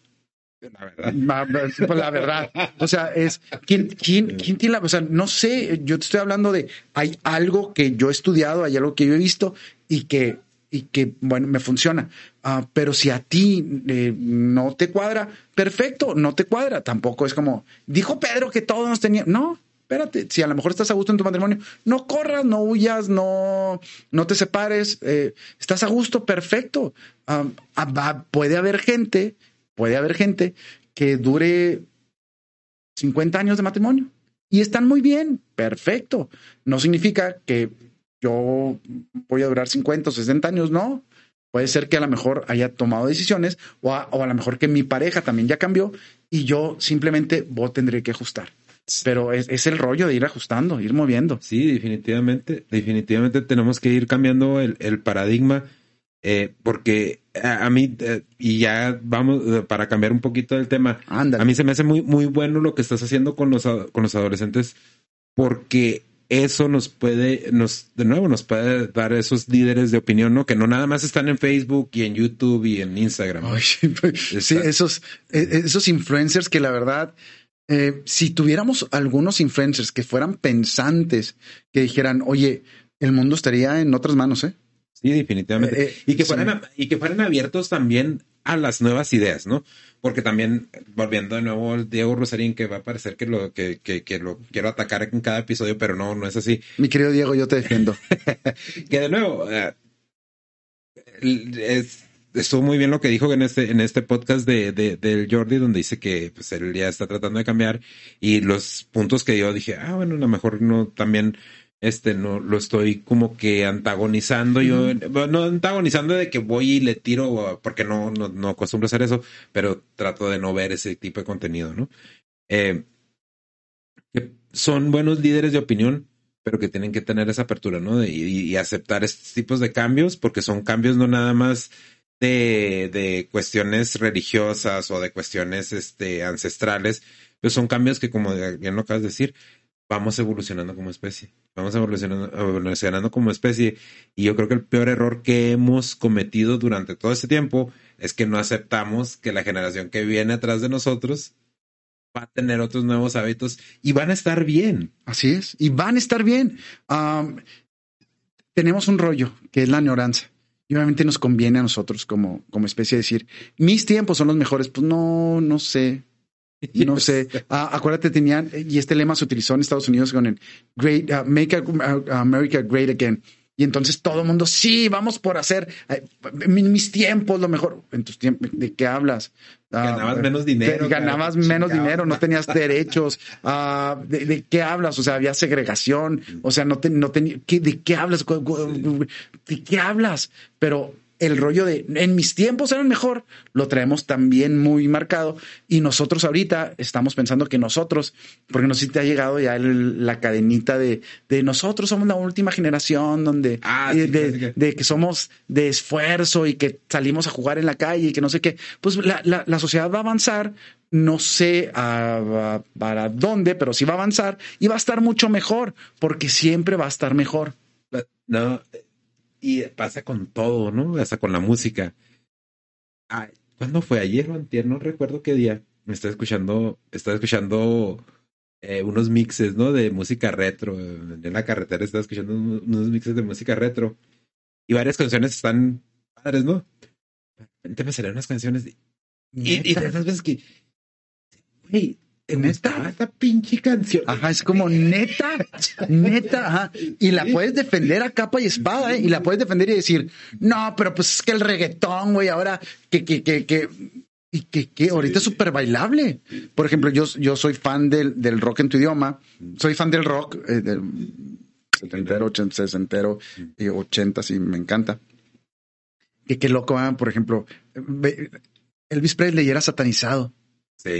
La verdad. Pues, la verdad. O sea, es ¿quién, quién, quién tiene la. O sea, no sé, yo te estoy hablando de. Hay algo que yo he estudiado, hay algo que yo he visto y que, y que bueno, me funciona. Ah, pero si a ti eh, no te cuadra, perfecto, no te cuadra. Tampoco es como. Dijo Pedro que todos nos tenían. No, espérate, si a lo mejor estás a gusto en tu matrimonio, no corras, no huyas, no, no te separes, eh, estás a gusto, perfecto. Ah, ah, puede haber gente puede haber gente que dure 50 años de matrimonio y están muy bien, perfecto. No significa que yo voy a durar 50 o 60 años, no. Puede ser que a lo mejor haya tomado decisiones o a, lo mejor que mi pareja también ya cambió y yo simplemente vos tendré que ajustar. Pero es, el rollo de ir ajustando, ir moviendo. Sí, definitivamente, definitivamente tenemos que ir cambiando el, el paradigma eh, porque a, mí, eh, y ya vamos, eh, para cambiar un poquito del tema, a mí se me hace muy, muy bueno lo que estás haciendo con los, con los adolescentes, porque eso nos puede, nos, de nuevo, nos puede dar esos líderes de opinión, ¿no? Que no nada más están en Facebook y en YouTube y en Instagram. Pues, sí, esos, esos influencers que la verdad, si tuviéramos algunos influencers que fueran pensantes, que dijeran, oye, el mundo estaría en otras manos, ¿eh? Sí, definitivamente. Eh, y, que fueran, y que fueran abiertos también a las nuevas ideas, ¿no? Porque también, volviendo de nuevo al Diego Rosarín, que va a parecer que lo, que, que, que, lo quiero atacar en cada episodio, pero no, no es así. Mi querido Diego, yo te defiendo. que de nuevo, uh, es, estuvo muy bien lo que dijo en este, en este podcast de, de, del Jordi, donde dice que pues, él ya está tratando de cambiar y los puntos que yo dije, ah, bueno, a lo mejor no también este no lo estoy como que antagonizando. Yo no antagonizando de que voy y le tiro porque no no no acostumbro a hacer eso pero trato de no ver ese tipo de contenido no eh, son buenos líderes de opinión pero que tienen que tener esa apertura no y, y, aceptar estos tipos de cambios porque son cambios no nada más de, de cuestiones religiosas o de cuestiones este ancestrales Pero son cambios que, como bien lo acabas de decir, vamos evolucionando como especie. Vamos evolucionando, evolucionando como especie. Y yo creo que el peor error que hemos cometido durante todo este tiempo es que no aceptamos que la generación que viene atrás de nosotros va a tener otros nuevos hábitos y van a estar bien. Así es, y van a estar bien. tenemos un rollo que es la añoranza. Y obviamente nos conviene a nosotros como, como especie decir, mis tiempos son los mejores. Pues no, no sé. No sé. Ah, acuérdate, tenían, y este lema se utilizó en Estados Unidos con el Great, uh, Make America Great Again. Y entonces todo el mundo, sí, vamos por hacer en mis tiempos lo mejor. En tus tiempos, ¿de qué hablas? Ah, ganabas menos dinero. Ganabas menos dinero, no tenías derechos. Ah, ¿de, qué hablas? O sea, había segregación. O sea, no, no tenía. ¿De qué hablas? ¿De qué hablas? Pero el rollo de en mis tiempos eran mejor, lo traemos también muy marcado. Y nosotros ahorita estamos pensando que nosotros, porque no sé si te ha llegado ya la cadenita de, de nosotros somos la última generación donde ah, eh, de, que somos de esfuerzo y que salimos a jugar en la calle y que no sé qué. Pues la, la, sociedad va a avanzar, no sé para dónde, pero sí va a avanzar y va a estar mucho mejor, porque siempre va a estar mejor. No, y pasa con todo, ¿no? Hasta con la música. ¿Cuándo fue? Ayer o antier, no recuerdo qué día. Me estaba escuchando, estaba escuchando eh, unos mixes, ¿no? De música retro. En la carretera estaba escuchando unos mixes de música retro. Y varias canciones están padres, ¿no? De repente me salieron unas canciones. Y, y, de esas veces que. Güey, neta, esta pinche canción. Ajá, es como neta, neta, ajá. Y la puedes defender a capa y espada, ¿eh? Y la puedes defender y decir, no, pero pues es que el reggaetón, güey, ahora que, que, que, que, y que, que ahorita es súper bailable. Por ejemplo, yo, yo soy fan del, del rock en tu idioma, soy fan del rock, eh, del setentero, ochenta, sesentero y ochenta, sí, me encanta. Que qué loco, ¿eh? por ejemplo, Elvis Presley era satanizado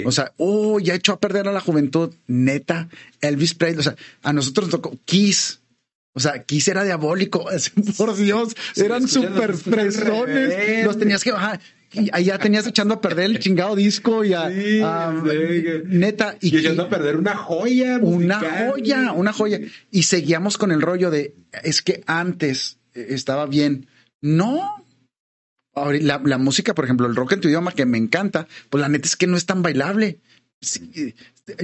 o sea, oh, ya echó a perder a la juventud, neta. Elvis Presley, o sea, a nosotros nos tocó Kiss. O sea, Kiss era diabólico, por Dios, eran súper fresones. Los tenías que bajar. Y tenías echando a perder el chingado disco y a, neta. Y, echando a perder una joya. Una joya, una joya. Y seguíamos con el rollo de es que antes estaba bien. No, la, la, música, por ejemplo, el rock en tu idioma que me encanta, pues la neta es que no es tan bailable.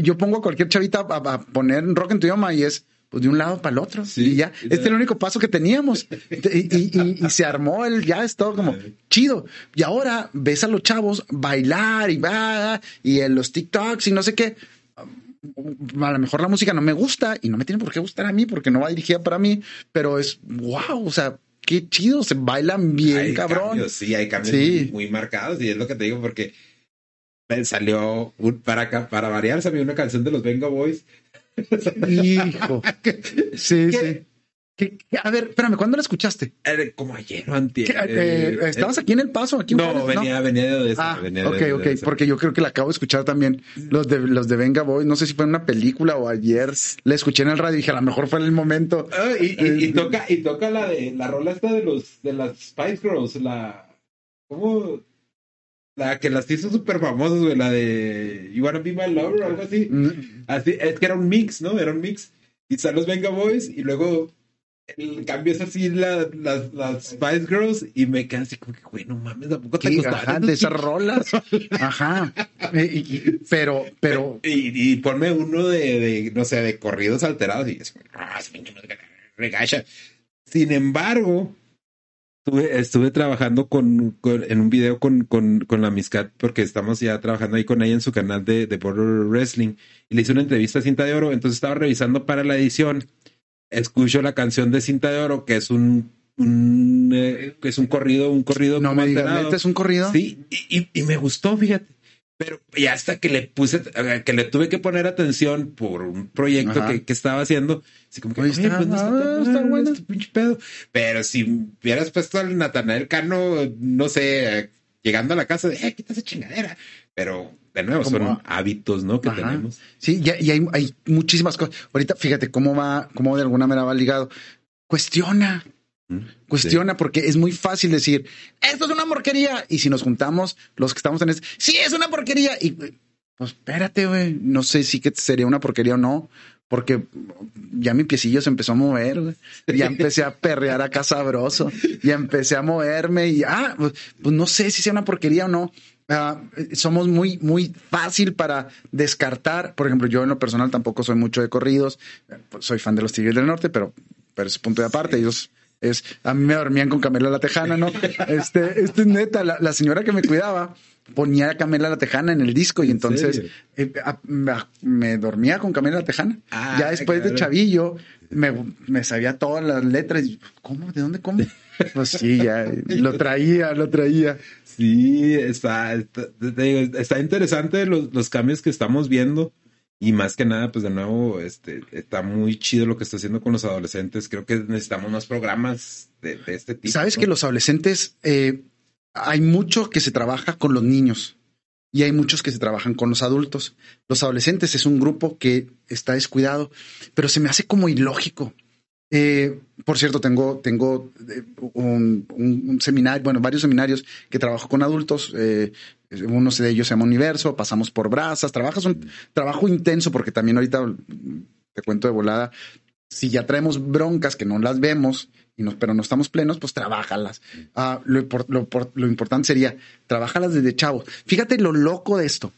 yo pongo a cualquier chavita a, poner rock en tu idioma y es pues de un lado para el otro. y ya, este es el único paso que teníamos. Y, se armó el, ya es todo como chido. Y ahora ves a los chavos bailar y va, y en los TikToks y no sé qué. A lo mejor la música no me gusta y no me tiene por qué gustar a mí porque no va dirigida para mí, pero es wow, o sea, qué chido, se bailan bien, cabrón. sí, hay cambios Muy, marcados y es lo que te digo porque salió para, para variar, salió una canción de los Venga Boys. Hijo. sí, sí a ver, espérame, ¿cuándo la escuchaste? como ayer o antier. Eh, ¿Estabas aquí en El Paso? Aquí no, venía, venía de esa. Ah, ok, ok, porque yo creo que la acabo de escuchar también. Los de, los de Venga Boy, no sé si fue en una película o ayer la escuché en el radio y dije, a lo mejor fue en el momento. Ah, y, y, toca, y toca la de la rola esta de los de las Spice Girls, la ¿cómo? La que las hizo súper famosas, güey, la de You Wanna Be My Lover o algo así. Mm. Así, es que era un mix, ¿no? Era un mix. Y están los Venga Boys y luego el cambio es así las, las Spice Girls y me quedé así como que, güey, no mames, tampoco te Ajá, de esas rolas. Ajá. Eh, pero, pero. Y, y, ponme uno de, de, no sé, de corridos alterados y es ah, regacha. Sin embargo, estuve, estuve trabajando con, en un video con, con, con la Miscat porque estamos ya trabajando ahí con ella en su canal de, de Border Wrestling y le hice una entrevista a Cinta de Oro, entonces estaba revisando para la edición escucho la canción de Cinta de Oro, que es un, un eh, es un corrido, un corrido. No me digas, ¿es un corrido? Sí, y, y, me gustó, fíjate. Pero ya hasta que le puse, que le tuve que poner atención por un proyecto que, que, estaba haciendo, así como que, Oye, está, pues no está, está bueno este pinche pedo. Pero si hubieras puesto al Natanael Cano, no sé, llegando a la casa de, eh, quita esa chingadera. Pero de nuevo, son hábitos, ¿no? Que tenemos. Sí, y, hay, hay, muchísimas cosas. Ahorita, fíjate cómo va, cómo de alguna manera va ligado. Cuestiona. Mm, Cuestiona porque es muy fácil decir, esto es una porquería. Y si nos juntamos, los que estamos en este, sí, es una porquería. Y pues espérate, güey, no sé si que sería una porquería o no, porque ya mi piecillo se empezó a mover, güey. ya empecé a perrear acá sabroso, ya empecé a moverme y, ah, pues, pues no sé si sea una porquería o no. Ah, somos muy, muy fácil para descartar. Por ejemplo, yo en lo personal tampoco soy mucho de corridos, soy fan de los Tigres del Norte, pero, pero es punto de aparte. Ellos es, a mí me dormían con Camila la Tejana, ¿no? Este, este es neta, la, señora que me cuidaba ponía a Camila la Tejana en el disco y entonces eh, me, dormía con Camila la Tejana. Ah, ya después de Chavillo me, sabía todas las letras. ¿Cómo? ¿De dónde? ¿Cómo? Pues sí, ya lo traía, lo traía. Sí, está, está, interesante los, los cambios que estamos viendo. Y más que nada, pues de nuevo, este, está muy chido lo que está haciendo con los adolescentes. Creo que necesitamos más programas de, este tipo. Sabes que los adolescentes, eh, hay mucho que se trabaja con los niños y hay muchos que se trabajan con los adultos. Los adolescentes es un grupo que está descuidado, pero se me hace como ilógico. Eh, por cierto, tengo, tengo eh, un, seminario, bueno, varios seminarios que trabajo con adultos. Eh, uno de ellos se llama Universo, pasamos por brasas, trabajas un trabajo intenso porque también ahorita te cuento de volada, si ya traemos broncas que no las vemos, y no, pero no estamos plenos, pues trabájalas. Ah, lo, lo, importante sería, trabájalas desde chavo. Fíjate lo loco de esto.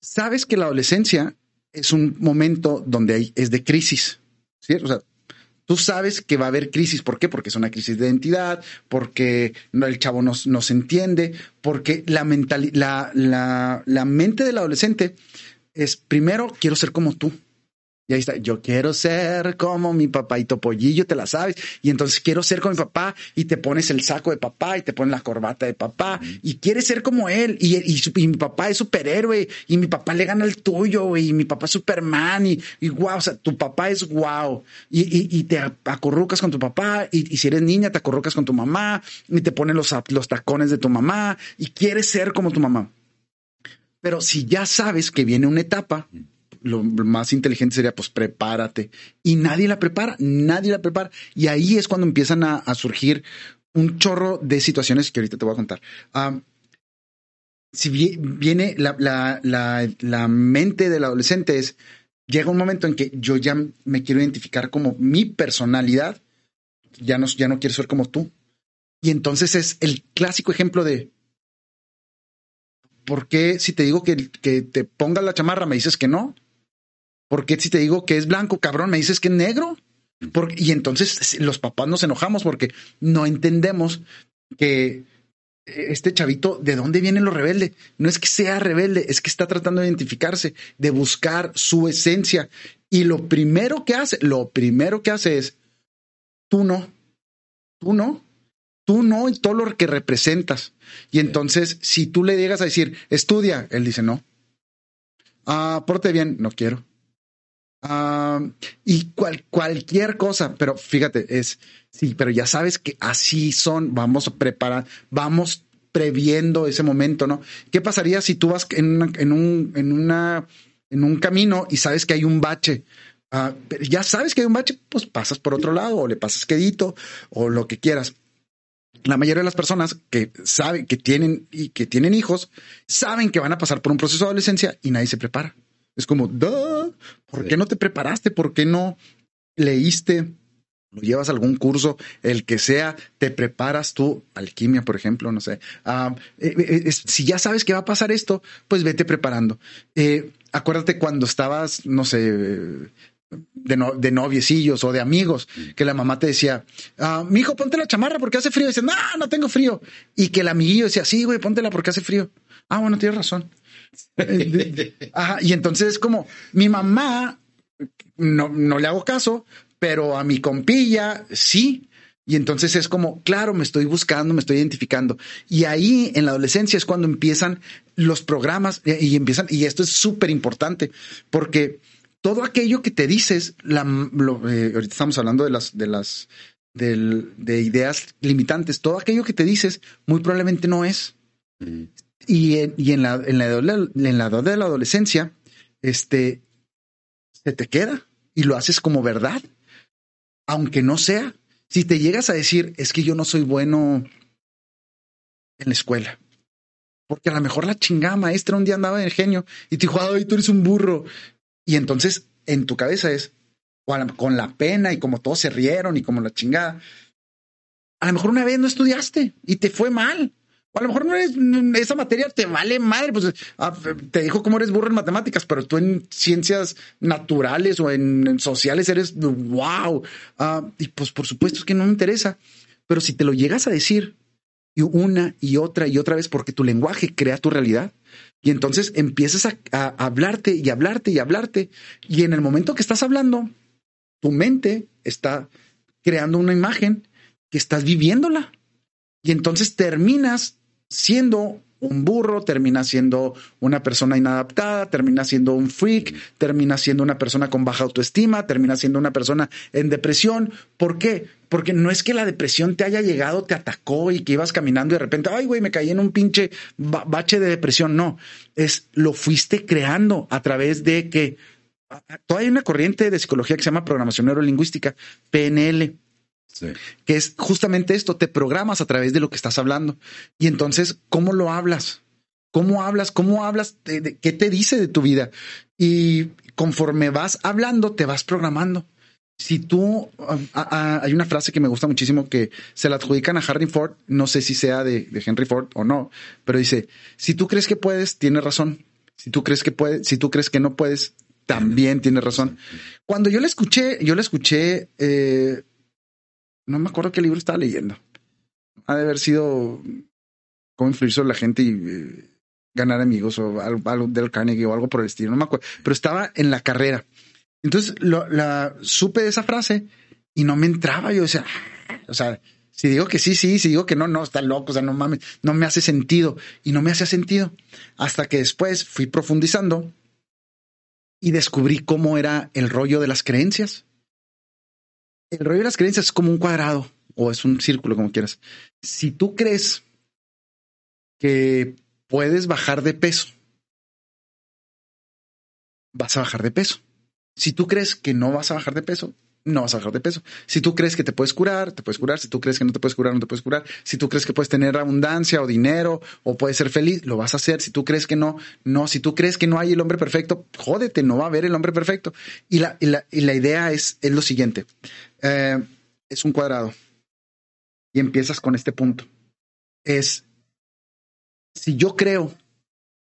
Sabes que la adolescencia es un momento donde hay, es de crisis, ¿cierto? O sea, tú sabes que va a haber crisis. ¿Por qué? Porque es una crisis de identidad, porque el chavo no, se entiende, porque la, la, la, la mente del adolescente es, primero, quiero ser como tú. Y ahí está, yo quiero ser como mi papá y Topollillo, te la sabes. Y entonces quiero ser como mi papá y te pones el saco de papá y te pones la corbata de papá y quieres ser como él. Y, y, mi papá es superhéroe y mi papá le gana el tuyo y mi papá es Superman y, y wow, o sea, tu papá es wow. Y, y te acurrucas con tu papá y, si eres niña te acurrucas con tu mamá y te pones los, los tacones de tu mamá y quieres ser como tu mamá. Pero si ya sabes que viene una etapa lo más inteligente sería, pues prepárate. Y nadie la prepara, nadie la prepara. Y ahí es cuando empiezan a, surgir un chorro de situaciones que ahorita te voy a contar. si viene la, la, la, la, mente del adolescente es, llega un momento en que yo ya me quiero identificar como mi personalidad, ya no, ya no quiero ser como tú. Y entonces es el clásico ejemplo de, ¿por qué si te digo que, que te pongas la chamarra me dices que no? ¿Por qué si te digo que es blanco, cabrón, me dices que es negro? y entonces los papás nos enojamos porque no entendemos que este chavito, ¿de dónde viene lo rebelde? No es que sea rebelde, es que está tratando de identificarse, de buscar su esencia. Y lo primero que hace, lo primero que hace es, tú no, tú no, tú no y todo lo que representas. Y entonces, si tú le llegas a decir, estudia, él dice no. Ah, porte bien, no quiero y cualquier cosa, pero fíjate, es, sí, pero ya sabes que así son, vamos a preparar, vamos previendo ese momento, ¿no? ¿Qué pasaría si tú vas en, en, un, en, una, en un camino y sabes que hay un bache? Ah, ya sabes que hay un bache, pues pasas por otro lado o le pasas quedito o lo que quieras. La mayoría de las personas que saben que tienen y que tienen hijos saben que van a pasar por un proceso de adolescencia y nadie se prepara. Es como, ¿por qué no te preparaste? ¿Por qué no leíste? ¿Lo llevas algún curso, el que sea, te preparas tú, alquimia, por ejemplo, no sé. Ah, eh, eh, eh, si ya sabes que va a pasar esto, pues vete preparando. acuérdate cuando estabas, no sé, de, de, noviecillos o de amigos, que la mamá te decía, ah, mi hijo, ponte la chamarra porque hace frío. Y dice, no, no tengo frío. Y que el amiguillo decía, sí, güey, póntela porque hace frío. Ah, bueno, tienes razón. Ajá, y entonces como mi mamá, no, no le hago caso, pero a mi compilla sí. Y entonces es como, claro, me estoy buscando, me estoy identificando. Y ahí en la adolescencia es cuando empiezan los programas eh, y empiezan, y esto es súper importante, porque todo aquello que te dices, la, eh, ahorita estamos hablando de las, de las, de ideas limitantes, todo aquello que te dices muy probablemente no es. Y en, en, la, en, la, edad de la adolescencia, este, se te queda y lo haces como verdad, aunque no sea. Si te llegas a decir, es que yo no soy bueno en la escuela, Porque a lo mejor la chingada maestra un día andaba en genio y te dijo, ay, tú eres un burro. Y entonces en tu cabeza es, con la pena y como todos se rieron y como la chingada, a lo mejor una vez no estudiaste y te fue mal. O a lo mejor no eres, esa materia te vale madre, pues ah, te dijo cómo eres burro en matemáticas, pero tú en ciencias naturales o en, sociales eres wow. Ah, y pues por supuesto es que no me interesa. Pero si te lo llegas a decir una y otra y otra vez, porque tu lenguaje crea tu realidad, y entonces empiezas a hablarte y hablarte y hablarte, y en el momento que estás hablando, tu mente está creando una imagen que estás viviéndola. Y entonces terminas siendo un burro, termina siendo una persona inadaptada, termina siendo un freak, termina siendo una persona con baja autoestima, termina siendo una persona en depresión. ¿Por qué? Porque no es que la depresión te haya llegado, te atacó y que ibas caminando y de repente, ay, güey, me caí en un pinche bache de depresión. No, es lo fuiste creando a través de que todavía hay una corriente de psicología que se llama programación neurolingüística, PNL que es justamente esto, te programas a través de lo que estás hablando. Y entonces, ¿cómo lo hablas? ¿Cómo hablas? ¿Cómo hablas? ¿Qué te dice de tu vida? Y conforme vas hablando, te vas programando. Si tú, ah, ah, ah, hay una frase que me gusta muchísimo que se la adjudican a Henry Ford, no sé si sea de, Henry Ford o no, pero dice, si tú crees que puedes, tienes razón. Si tú crees que puedes, si tú crees que no puedes, también tienes razón. Cuando yo le escuché, yo le escuché eh, no me acuerdo qué libro estaba leyendo. Ha de haber sido cómo influir sobre la gente y eh, ganar amigos o algo, del Carnegie o algo por el estilo. No me acuerdo, pero estaba en la carrera. Entonces la supe de esa frase y no me entraba. Yo decía, ah", o sea, si digo que sí, sí, si digo que no, no, está loco, o sea, no mames, no me hace sentido y no me hacía sentido hasta que después fui profundizando y descubrí cómo era el rollo de las creencias. El rollo de las creencias es como un cuadrado o es un círculo, como quieras. Si tú crees que puedes bajar de peso, vas a bajar de peso. Si tú crees que no vas a bajar de peso, no vas a bajar de peso. Si tú crees que te puedes curar, te puedes curar. Si tú crees que no te puedes curar, no te puedes curar. Si tú crees que puedes tener abundancia o dinero o puedes ser feliz, lo vas a hacer. Si tú crees que no, no. Si tú crees que no hay el hombre perfecto, jódete, no va a haber el hombre perfecto. Y la, y la, y la idea es, es lo siguiente. Eh, es un cuadrado. Y empiezas con este punto. Es, si yo creo,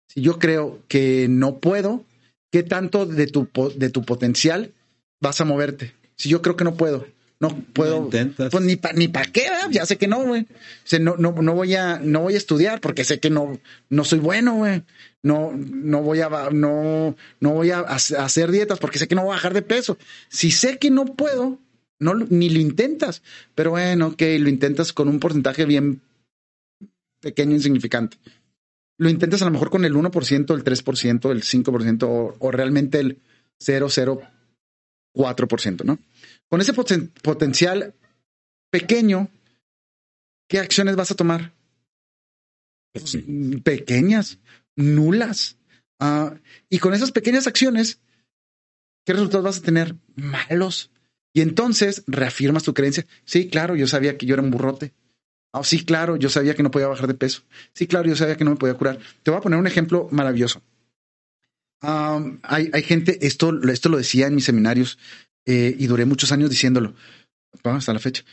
si yo creo que no puedo, ¿qué tanto de tu, de tu potencial vas a moverte? Si yo creo que no puedo, no puedo, pues ni para ni para qué, ya sé que no, güey. O sea, no, no, no voy a, no voy a estudiar porque sé que no, no soy bueno, güey. No, no voy a, no, no voy a hacer dietas porque sé que no voy a bajar de peso. Si sé que no puedo, no, ni lo intentas. Pero bueno, ok, lo intentas con un porcentaje bien pequeño, insignificante. Lo intentas a lo mejor con el 1%, el 3%, el 5% o, o realmente el 0,04%, ¿no? Con ese potencial pequeño, ¿qué acciones vas a tomar? Pues, pequeñas, nulas. Ah, y con esas pequeñas acciones, ¿qué resultados vas a tener? Malos. Y entonces reafirmas tu creencia. Sí, claro, yo sabía que yo era un burrote. Oh, sí, claro, yo sabía que no podía bajar de peso. Sí, claro, yo sabía que no me podía curar. Te voy a poner un ejemplo maravilloso. hay, hay, gente, esto, esto lo decía en mis seminarios eh, y duré muchos años diciéndolo. Hasta la fecha.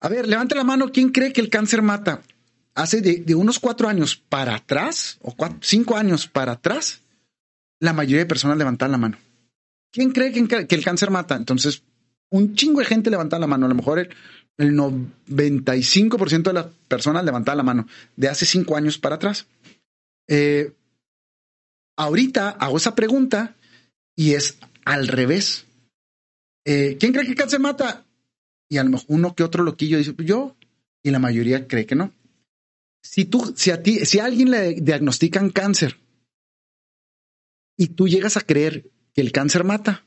A ver, levante la mano. ¿Quién cree que el cáncer mata? Hace de, unos cuatro años para atrás, o cinco años para atrás, la mayoría de personas levantan la mano. ¿Quién cree que el cáncer mata? Entonces, un chingo de gente levantaba la mano. A lo mejor el, 95% de las personas levantaban la mano de hace cinco años para atrás. Eh, ahorita hago esa pregunta y es al revés. Eh, ¿Quién cree que el cáncer mata? Y a lo mejor uno que otro loquillo dice, yo, y la mayoría cree que no. Si tú, si a ti, si a alguien le diagnostican cáncer y tú llegas a creer que el cáncer mata,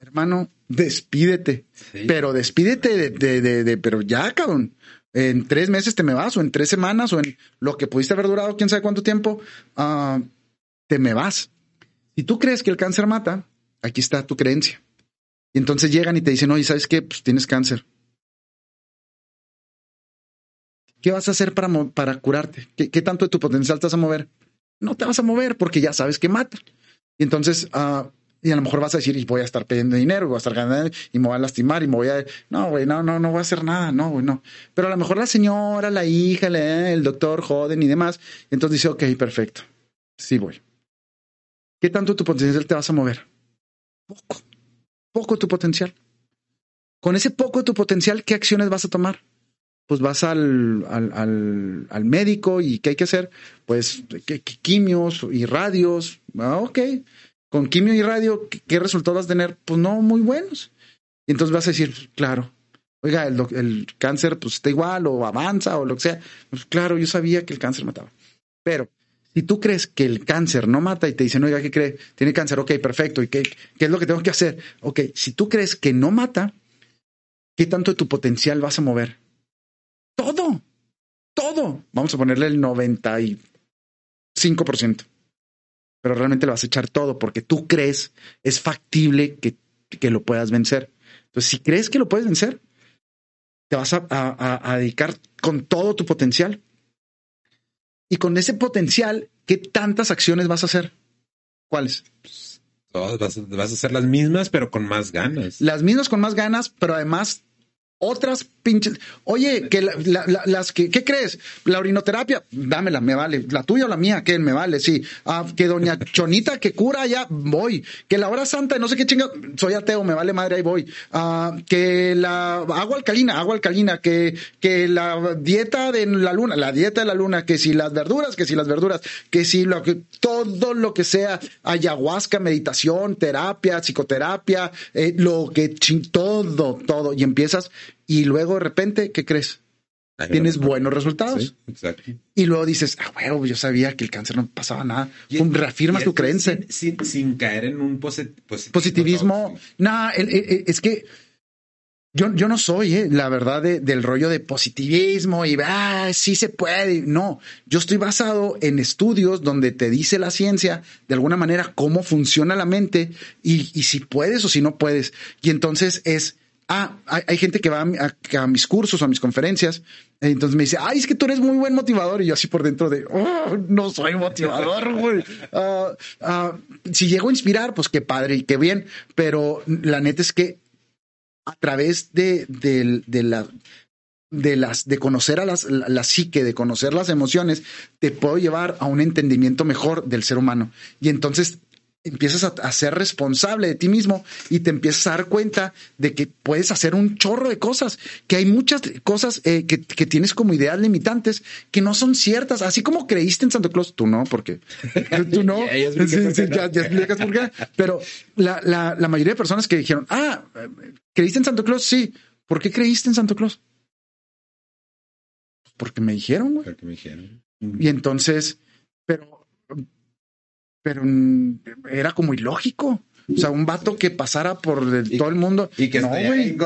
hermano, despídete. Pero despídete de, de, pero ya, cabrón. En tres meses te me vas, o en tres semanas, o en lo que pudiste haber durado, quién sabe cuánto tiempo, ah, te me vas. Si tú crees que el cáncer mata, aquí está tu creencia. Y entonces llegan y te dicen, oye, ¿sabes qué? Pues tienes cáncer. ¿qué vas a hacer para, para curarte? ¿Qué, tanto de tu potencial te vas a mover? No te vas a mover porque ya sabes que mata. Y entonces, uh, y a lo mejor vas a decir, y voy a estar pidiendo dinero, voy a estar ganando, y me voy a lastimar, y me voy a... No, güey, no, no, no voy a hacer nada, no, güey, no. Pero a lo mejor la señora, la hija, el doctor joden y demás, entonces dice, ok, perfecto, sí voy. ¿Qué tanto tu potencial te vas a mover? Poco, poco tu potencial. Con ese poco tu potencial, ¿qué acciones vas a tomar? Pues vas al, al, al, médico y ¿qué hay que hacer? Pues quimios y radios. Ah, ok. Con quimio y radio, ¿qué resultados vas a tener? Pues no muy buenos. Y entonces vas a decir, claro, oiga, el, cáncer pues está igual o avanza o lo que sea. Pues claro, yo sabía que el cáncer mataba. Pero si tú crees que el cáncer no mata y te dicen, oiga, ¿qué cree? Tiene cáncer, ok, perfecto. ¿Y qué, qué es lo que tengo que hacer? Ok, si tú crees que no mata, ¿qué tanto de tu potencial vas a mover? Todo, todo. Vamos a ponerle el 95%. Pero realmente lo vas a echar todo porque tú crees es factible que, que lo puedas vencer. Entonces, si crees que lo puedes vencer, te vas a, a dedicar con todo tu potencial. Y con ese potencial, ¿qué tantas acciones vas a hacer? ¿Cuáles? Todas, vas, vas, a hacer las mismas, pero con más ganas. Las mismas con más ganas, pero además otras pinches. Oye, que las que, ¿qué crees? La orinoterapia, dámela, me vale. La tuya o la mía, que me vale, sí. Ah, que doña Chonita que cura, ya voy. Que la hora santa, no sé qué chinga, soy ateo, me vale madre, ahí voy. Ah, que la agua alcalina, agua alcalina, que, que la dieta de la luna, la dieta de la luna, que si las verduras, que si las verduras, que si lo que, todo lo que sea, ayahuasca, meditación, terapia, psicoterapia, eh, lo que, todo, todo. Y empiezas y luego de repente, ¿qué crees? Tienes buenos resultados. exacto. Y luego dices, ah, bueno, yo sabía que el cáncer no pasaba nada. reafirmas tu creencia. Sin, caer en un positivismo. positivismo. No, es que yo, yo no soy, eh, la verdad, del rollo de positivismo y, ah, sí se puede. No, yo estoy basado en estudios donde te dice la ciencia, de alguna manera, cómo funciona la mente y, y si puedes o si no puedes. Y entonces es ah, hay, gente que va a, mis cursos o a mis conferencias, entonces me dice, ay, es que tú eres muy buen motivador, y yo así por dentro de, oh, no soy motivador, güey. Ah, ah, si llego a inspirar, pues qué padre y qué bien, pero la neta es que a través de, de, la de las de conocer a las la, psique, de conocer las emociones, te puedo llevar a un entendimiento mejor del ser humano. Y entonces empiezas a, ser responsable de ti mismo y te empiezas a dar cuenta de que puedes hacer un chorro de cosas, que hay muchas cosas eh, que, tienes como ideas limitantes que no son ciertas, así como creíste en Santo Claus, tú no, porque tú no, pero la, la, mayoría de personas que dijeron, ah, ¿creíste en Santo Claus? Sí, ¿por qué creíste en Santo Claus? Porque me dijeron, güey. Porque me dijeron. Y entonces, pero pero era como ilógico. O sea, un vato que pasara por todo el mundo. Y que no, güey.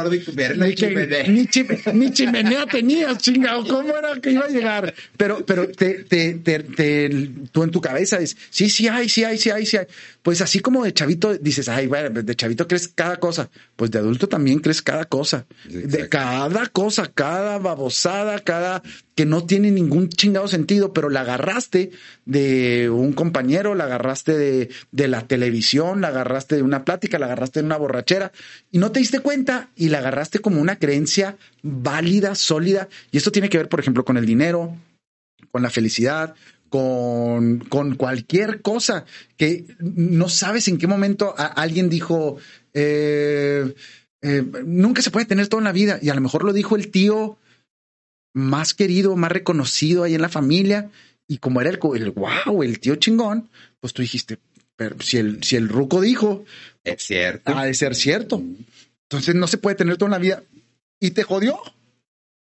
Ni, chimenea. Ni, chimenea tenía, chingado. ¿Cómo era que iba a llegar? Pero, pero te, te, te, tú en tu cabeza dices, sí, sí hay, sí hay, sí hay, sí hay. Pues así como de chavito dices, ay, güey, de chavito crees cada cosa. Pues de adulto también crees cada cosa. De cada cosa, cada babosada, cada que no tiene ningún chingado sentido, pero la agarraste de un compañero, la agarraste de, de la televisión, la agarraste de una plática, la agarraste de una borrachera y no te diste cuenta y la agarraste como una creencia válida, sólida. Y esto tiene que ver, por ejemplo, con el dinero, con la felicidad, con, con cualquier cosa que no sabes en qué momento alguien dijo, eh, eh, nunca se puede tener todo en la vida. Y a lo mejor lo dijo el tío más querido, más reconocido ahí en la familia. Y como era el, el wow, el tío chingón, pues tú dijiste, pero si el, si el ruco dijo, es cierto. Ha de ser cierto. Entonces no se puede tener toda la vida y te jodió.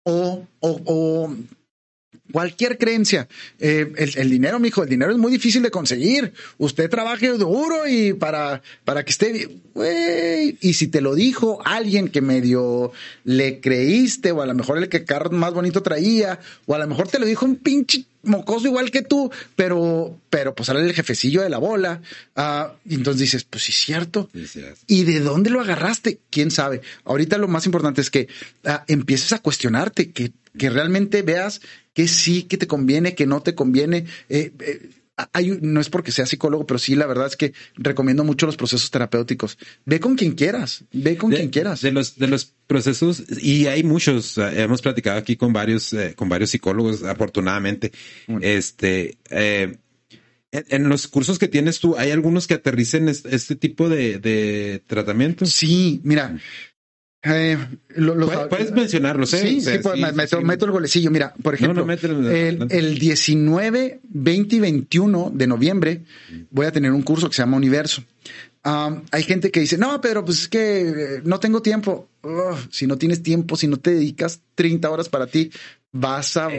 O, o, o Cualquier creencia. Eh, el, el, dinero, mijo, el dinero es muy difícil de conseguir. Usted trabaje duro y para, para que esté, güey. Y si te lo dijo alguien que medio le creíste, o a lo mejor el que carro más bonito traía, o a lo mejor te lo dijo un pinche mocoso igual que tú, pero, pero pues sale el jefecillo de la bola. Ah, y entonces dices, pues sí, es cierto. ¿Y de dónde lo agarraste? ¿Quién sabe? Ahorita lo más importante es que ah, empieces a cuestionarte que que realmente veas que sí, que te conviene, que no te conviene. Eh, eh, hay, no es porque sea psicólogo, pero sí, la verdad es que recomiendo mucho los procesos terapéuticos. Ve con quien quieras, ve con quien quieras. De los, de los procesos, y hay muchos, hemos platicado aquí con varios, eh, con varios psicólogos, afortunadamente. Este, eh, en, los cursos que tienes tú, ¿hay algunos que aterricen este, tipo de, de tratamiento? Sí, mira, eh, puedes, mencionarlos, ¿eh? Sí, sí, pues, meto, el golecillo. Mira, por ejemplo, el, 19, 20 y 21 de noviembre voy a tener un curso que se llama Universo. hay gente que dice, no, Pedro, pues es que eh, no tengo tiempo. si no tienes tiempo, si no te dedicas 30 horas para ti, vas a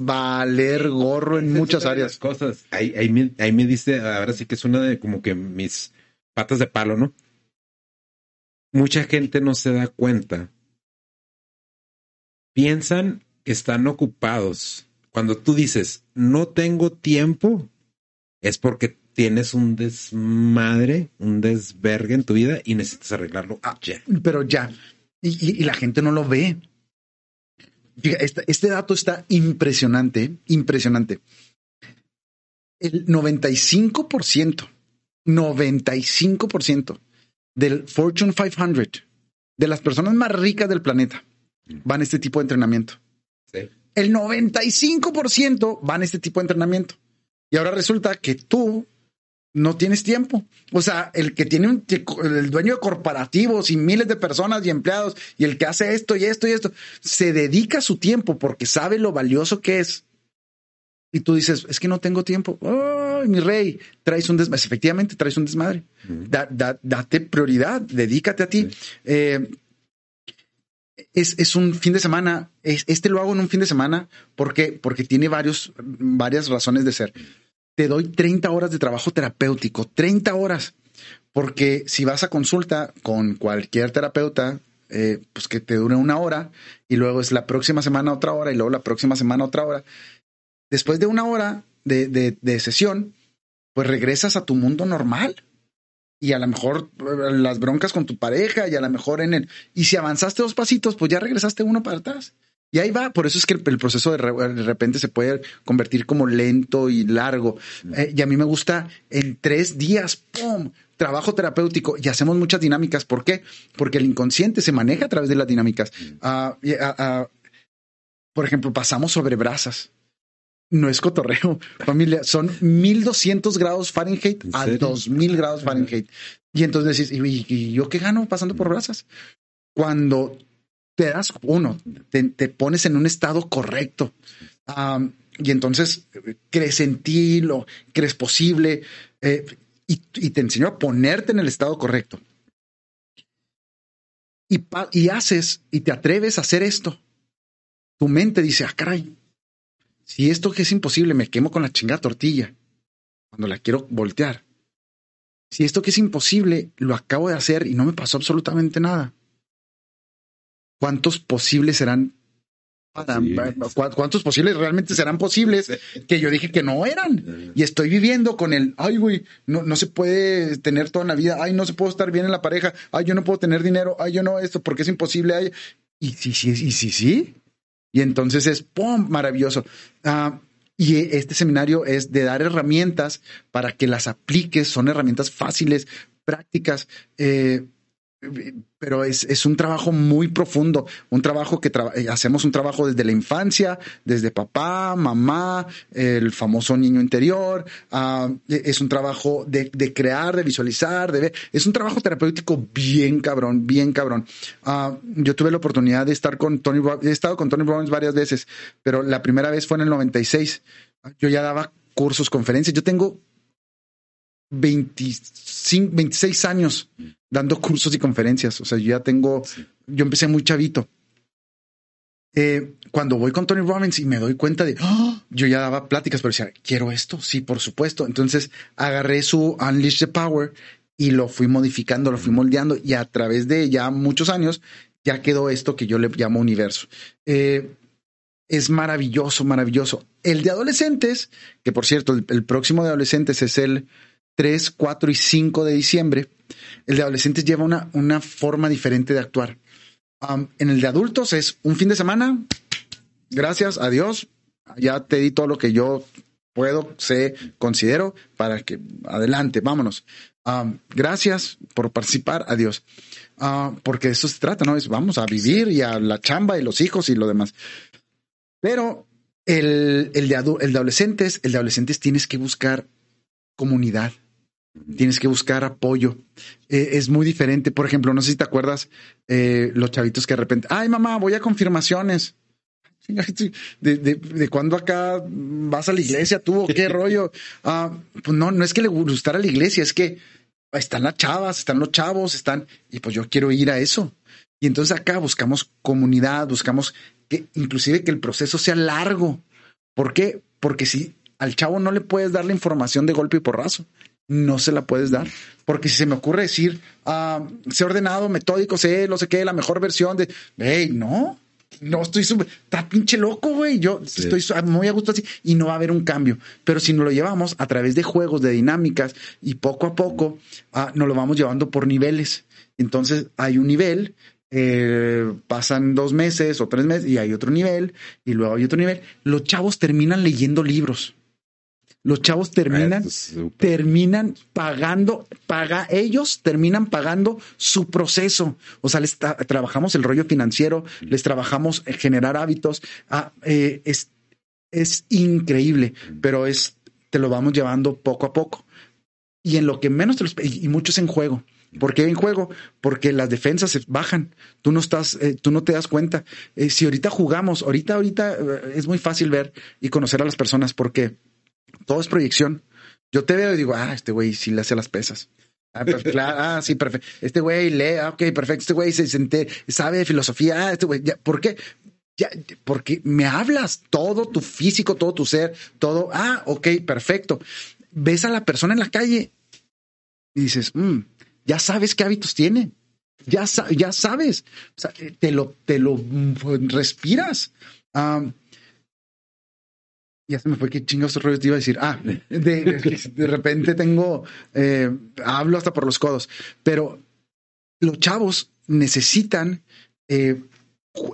valer gorro en muchas áreas. Cosas. Ahí, ahí, me, ahí me dice, ahora sí que es una de como que mis patas de palo, ¿no? Mucha gente no se da cuenta. Piensan que están ocupados. Cuando tú dices, no tengo tiempo, es porque tienes un desmadre, un desvergue en tu vida y necesitas arreglarlo ah. Pero ya. Y, la gente no lo ve. Este, este dato está impresionante, impresionante. El 95%, 95% del Fortune 500, de las personas más ricas del planeta, van a este tipo de entrenamiento. El 95% van a este tipo de entrenamiento. Y ahora resulta que tú no tienes tiempo. O sea, el que tiene un, el dueño de corporativos y miles de personas y empleados y el que hace esto y esto y esto, se dedica su tiempo porque sabe lo valioso que es. Y tú dices, es que no tengo tiempo. Oh, mi rey, traes un desmadre. Efectivamente, traes un desmadre. date prioridad, dedícate a ti. Eh, es, un fin de semana. este lo hago en un fin de semana porque, porque tiene varios, varias razones de ser. Te doy 30 horas de trabajo terapéutico, 30 horas. Porque si vas a consulta con cualquier terapeuta, eh, pues que te dure una hora y luego es la próxima semana otra hora y luego la próxima semana otra hora. Después de una hora de, sesión, pues regresas a tu mundo normal. Y a lo mejor eh, las broncas con tu pareja y a lo mejor en el... Y si avanzaste dos pasitos, pues ya regresaste uno para atrás. Y ahí va, por eso es que el, proceso de, repente se puede convertir como lento y largo. Eh, y a mí me gusta en tres días, ¡pum! Trabajo terapéutico y hacemos muchas dinámicas. ¿Por qué? Porque el inconsciente se maneja a través de las dinámicas. Ah, por ejemplo, pasamos sobre brasas no es cotorreo, familia, son 1200 grados Fahrenheit a 2000 grados Fahrenheit. Y entonces decís, ¿y, yo qué gano pasando por brasas? Cuando te das, uno, te, pones en un estado correcto. y entonces crees en ti, lo crees posible eh, y, te enseñó a ponerte en el estado correcto. Y, y haces y te atreves a hacer esto. Tu mente dice, ah, caray, si esto que es imposible me quemo con la chingada tortilla cuando la quiero voltear. Si esto que es imposible lo acabo de hacer y no me pasó absolutamente nada. ¿Cuántos posibles serán? ¿Cuántos posibles realmente serán posibles que yo dije que no eran? Y estoy viviendo con el, ay, güey, no, no se puede tener toda la vida, ay, no se puede estar bien en la pareja, ay, yo no puedo tener dinero, ay, yo no esto, porque es imposible, ay. Y sí, sí, y sí, sí. Y entonces es, ¡pum!, maravilloso. Ah, y este seminario es de dar herramientas para que las apliques, son herramientas fáciles, prácticas. Eh, pero es, es, un trabajo muy profundo, un trabajo que eh, hacemos un trabajo desde la infancia, desde papá, mamá, el famoso niño interior, ah, e, es un trabajo de, de, crear, de visualizar, de ver, es un trabajo terapéutico bien cabrón, bien cabrón. Ah, yo tuve la oportunidad de estar con Tony, he estado con Tony Robbins varias veces, pero la primera vez fue en el 96. Yo ya daba cursos, conferencias, yo tengo 25, 26 años dando cursos y conferencias. O sea, yo ya tengo, yo empecé muy chavito. Eh, cuando voy con Tony Robbins y me doy cuenta de, ¡Ah! yo ya daba pláticas, pero decía, quiero esto, sí, por supuesto. Entonces agarré su Unleash the Power y lo fui modificando, lo fui moldeando y a través de ya muchos años ya quedó esto que yo le llamo universo. Eh, es maravilloso, maravilloso. El de adolescentes, que por cierto, el próximo de adolescentes es el 3, 4 y 5 de diciembre, el de adolescentes lleva una, una forma diferente de actuar. en el de adultos es un fin de semana, gracias a Dios, ya te di todo lo que yo puedo, sé, considero, para que adelante, vámonos. Ah, gracias por participar, adiós. Uh, porque de eso se trata, ¿no? Es vamos a vivir y a la chamba y los hijos y lo demás. Pero el, el, de, el de adolescentes, el de adolescentes tienes que buscar comunidad, tienes que buscar apoyo. Eh, es muy diferente. Por ejemplo, no sé si te acuerdas eh, los chavitos que de repente, ay mamá, voy a confirmaciones. ¿De, de, de cuándo acá vas a la iglesia tú o qué rollo? Ah, pues no, no es que le gustara la iglesia, es que están las chavas, están los chavos, están, y pues yo quiero ir a eso. Y entonces acá buscamos comunidad, buscamos que inclusive que el proceso sea largo. ¿Por qué? Porque si al chavo no le puedes dar la información de golpe y porrazo, no se la puedes dar. Porque si se me ocurre decir, ah, sé ordenado, metódico, sé, no sé qué, la mejor versión de, hey, no, no estoy súper, está pinche loco, güey. Yo estoy muy a gusto así y no va a haber un cambio. Pero si nos lo llevamos a través de juegos, de dinámicas y poco a poco ah, nos lo vamos llevando por niveles. Entonces hay un nivel, eh, pasan dos meses o tres meses y hay otro nivel y luego hay otro nivel. Los chavos terminan leyendo libros. Los chavos terminan, terminan pagando, paga, ellos terminan pagando su proceso. O sea, les trabajamos el rollo financiero, les trabajamos generar hábitos. Ah, eh, es, es increíble, pero es, te lo vamos llevando poco a poco. Y en lo que menos te lo, y, muchos en juego. ¿Por qué en juego? Porque las defensas se bajan. Tú no estás, eh, tú no te das cuenta. Eh, si ahorita jugamos, ahorita, ahorita es muy fácil ver y conocer a las personas porque todo es proyección. Yo te veo y digo, ah, este güey sí le hace las pesas. Ah, claro, ah, sí, perfecto. Este güey lee, ah, ok, perfecto. Este güey se, siente, sabe de filosofía. Ah, este güey, ¿por qué? Ya, porque me hablas todo tu físico, todo tu ser, todo. Ah, ok, perfecto. Ves a la persona en la calle y dices, mm, ya sabes qué hábitos tiene. Ya, ya sabes. O sea, te lo, te lo mm, respiras ya se me fue qué chingados rollo te iba a decir. Ah, de, repente tengo, eh, hablo hasta por los codos, pero los chavos necesitan eh,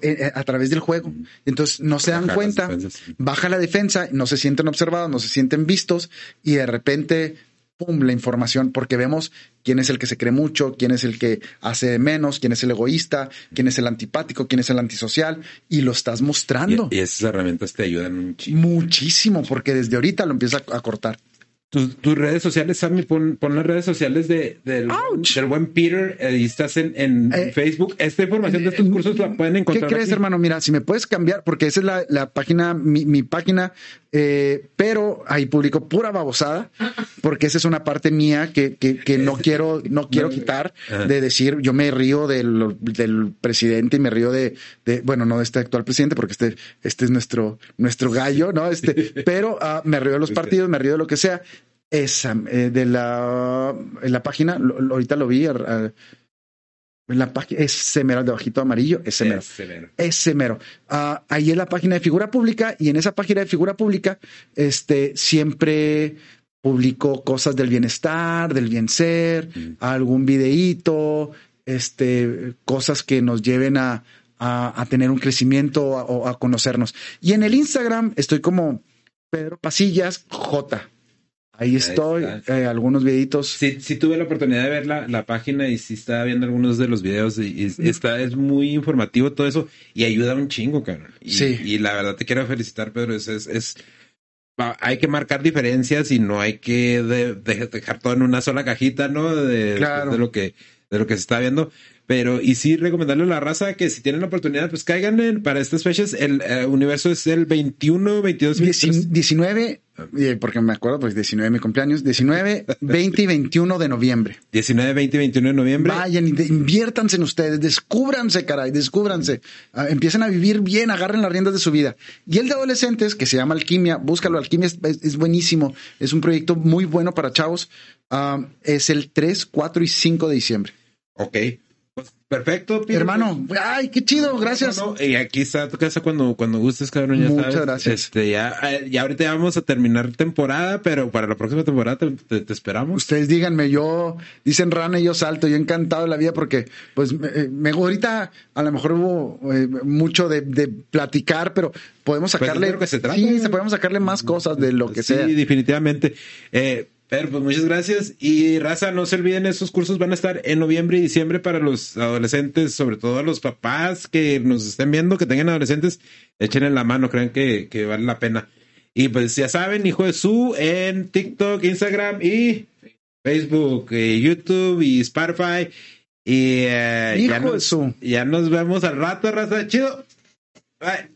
eh, a través del juego. Entonces no se dan cuenta, baja la defensa, no se sienten observados, no se sienten vistos y de repente pum, la información, porque vemos quién es el que se cree mucho, quién es el que hace menos, quién es el egoísta, quién es el antipático, quién es el antisocial, y lo estás mostrando. Y, esas herramientas te ayudan muchísimo. Muchísimo, porque desde ahorita lo empieza a cortar. Tus, redes sociales, Sammy, pon, las redes sociales de, del, buen Peter y estás en, en eh, Facebook. Esta información de estos cursos la pueden encontrar. ¿Qué crees, hermano? Mira, si me puedes cambiar, porque esa es la, la página, mi, mi página, eh, pero ahí publico pura babosada, porque esa es una parte mía que, que, que no quiero, no quiero quitar de decir, yo me río del, del presidente y me río de, de, bueno, no de este actual presidente, porque este, este es nuestro, nuestro gallo, ¿no? Este, pero uh, me río de los partidos, me río de lo que sea. Esa, eh, de la, en la página, ahorita lo vi, en la página, es semero, de bajito amarillo, es semero. Es semero. Ah, ahí es la página de figura pública y en esa página de figura pública, este, siempre publico cosas del bienestar, del bien ser, mm. algún videíto, este, cosas que nos lleven a, a, tener un crecimiento o a, a, conocernos. Y en el Instagram estoy como Pedro Pasillas J. Ahí estoy, eh, algunos videitos. Sí, sí tuve la oportunidad de ver la, la, página y sí estaba viendo algunos de los videos y, está, es muy informativo todo eso y ayuda un chingo, cabrón. Y, sí. Y la verdad te quiero felicitar, Pedro, es, es, es hay que marcar diferencias y no hay que dejar todo en una sola cajita, ¿no? De, de lo que, de lo que se está viendo. Pero, y sí recomendarle a la raza que si tienen la oportunidad, pues caigan en, para estas fechas. El eh, universo es el 21, 22, 19, porque me acuerdo, pues 19 mi cumpleaños, 19, 20 y 21 de noviembre. 19, 20 y 21 de noviembre. Vayan, inviértanse en ustedes, descúbranse, caray, descúbranse. Ah, empiecen a vivir bien, agarren las riendas de su vida. Y el de adolescentes, que se llama Alquimia, búscalo, Alquimia es, buenísimo, es un proyecto muy bueno para chavos. Ah, es el 3, 4 y 5 de diciembre. Ok Perfecto, Hermano, ay, qué chido, gracias. y aquí está tu casa cuando, cuando gustes, cabrón. Ya Muchas gracias. Este, ya, eh, ya ahorita ya vamos a terminar temporada, pero para la próxima temporada te, esperamos. Ustedes díganme, yo, dicen rana y yo salto, yo encantado de la vida porque, pues, me, ahorita a lo mejor hubo eh, mucho de, platicar, pero podemos pues sacarle. Pues que se sí, se podemos sacarle más cosas de lo que sea. Sí, definitivamente. Eh, pero pues muchas gracias. Y raza, no se olviden, estos cursos van a estar en noviembre y diciembre para los adolescentes, sobre todo a los papás que nos estén viendo, que tengan adolescentes, echen la mano, crean que, que vale la pena. Y pues ya saben, hijo de su, en TikTok, Instagram y Facebook, eh, YouTube y Spotify. Y eh, hijo ya, de su. ya nos vemos al rato, raza. Chido. Bye.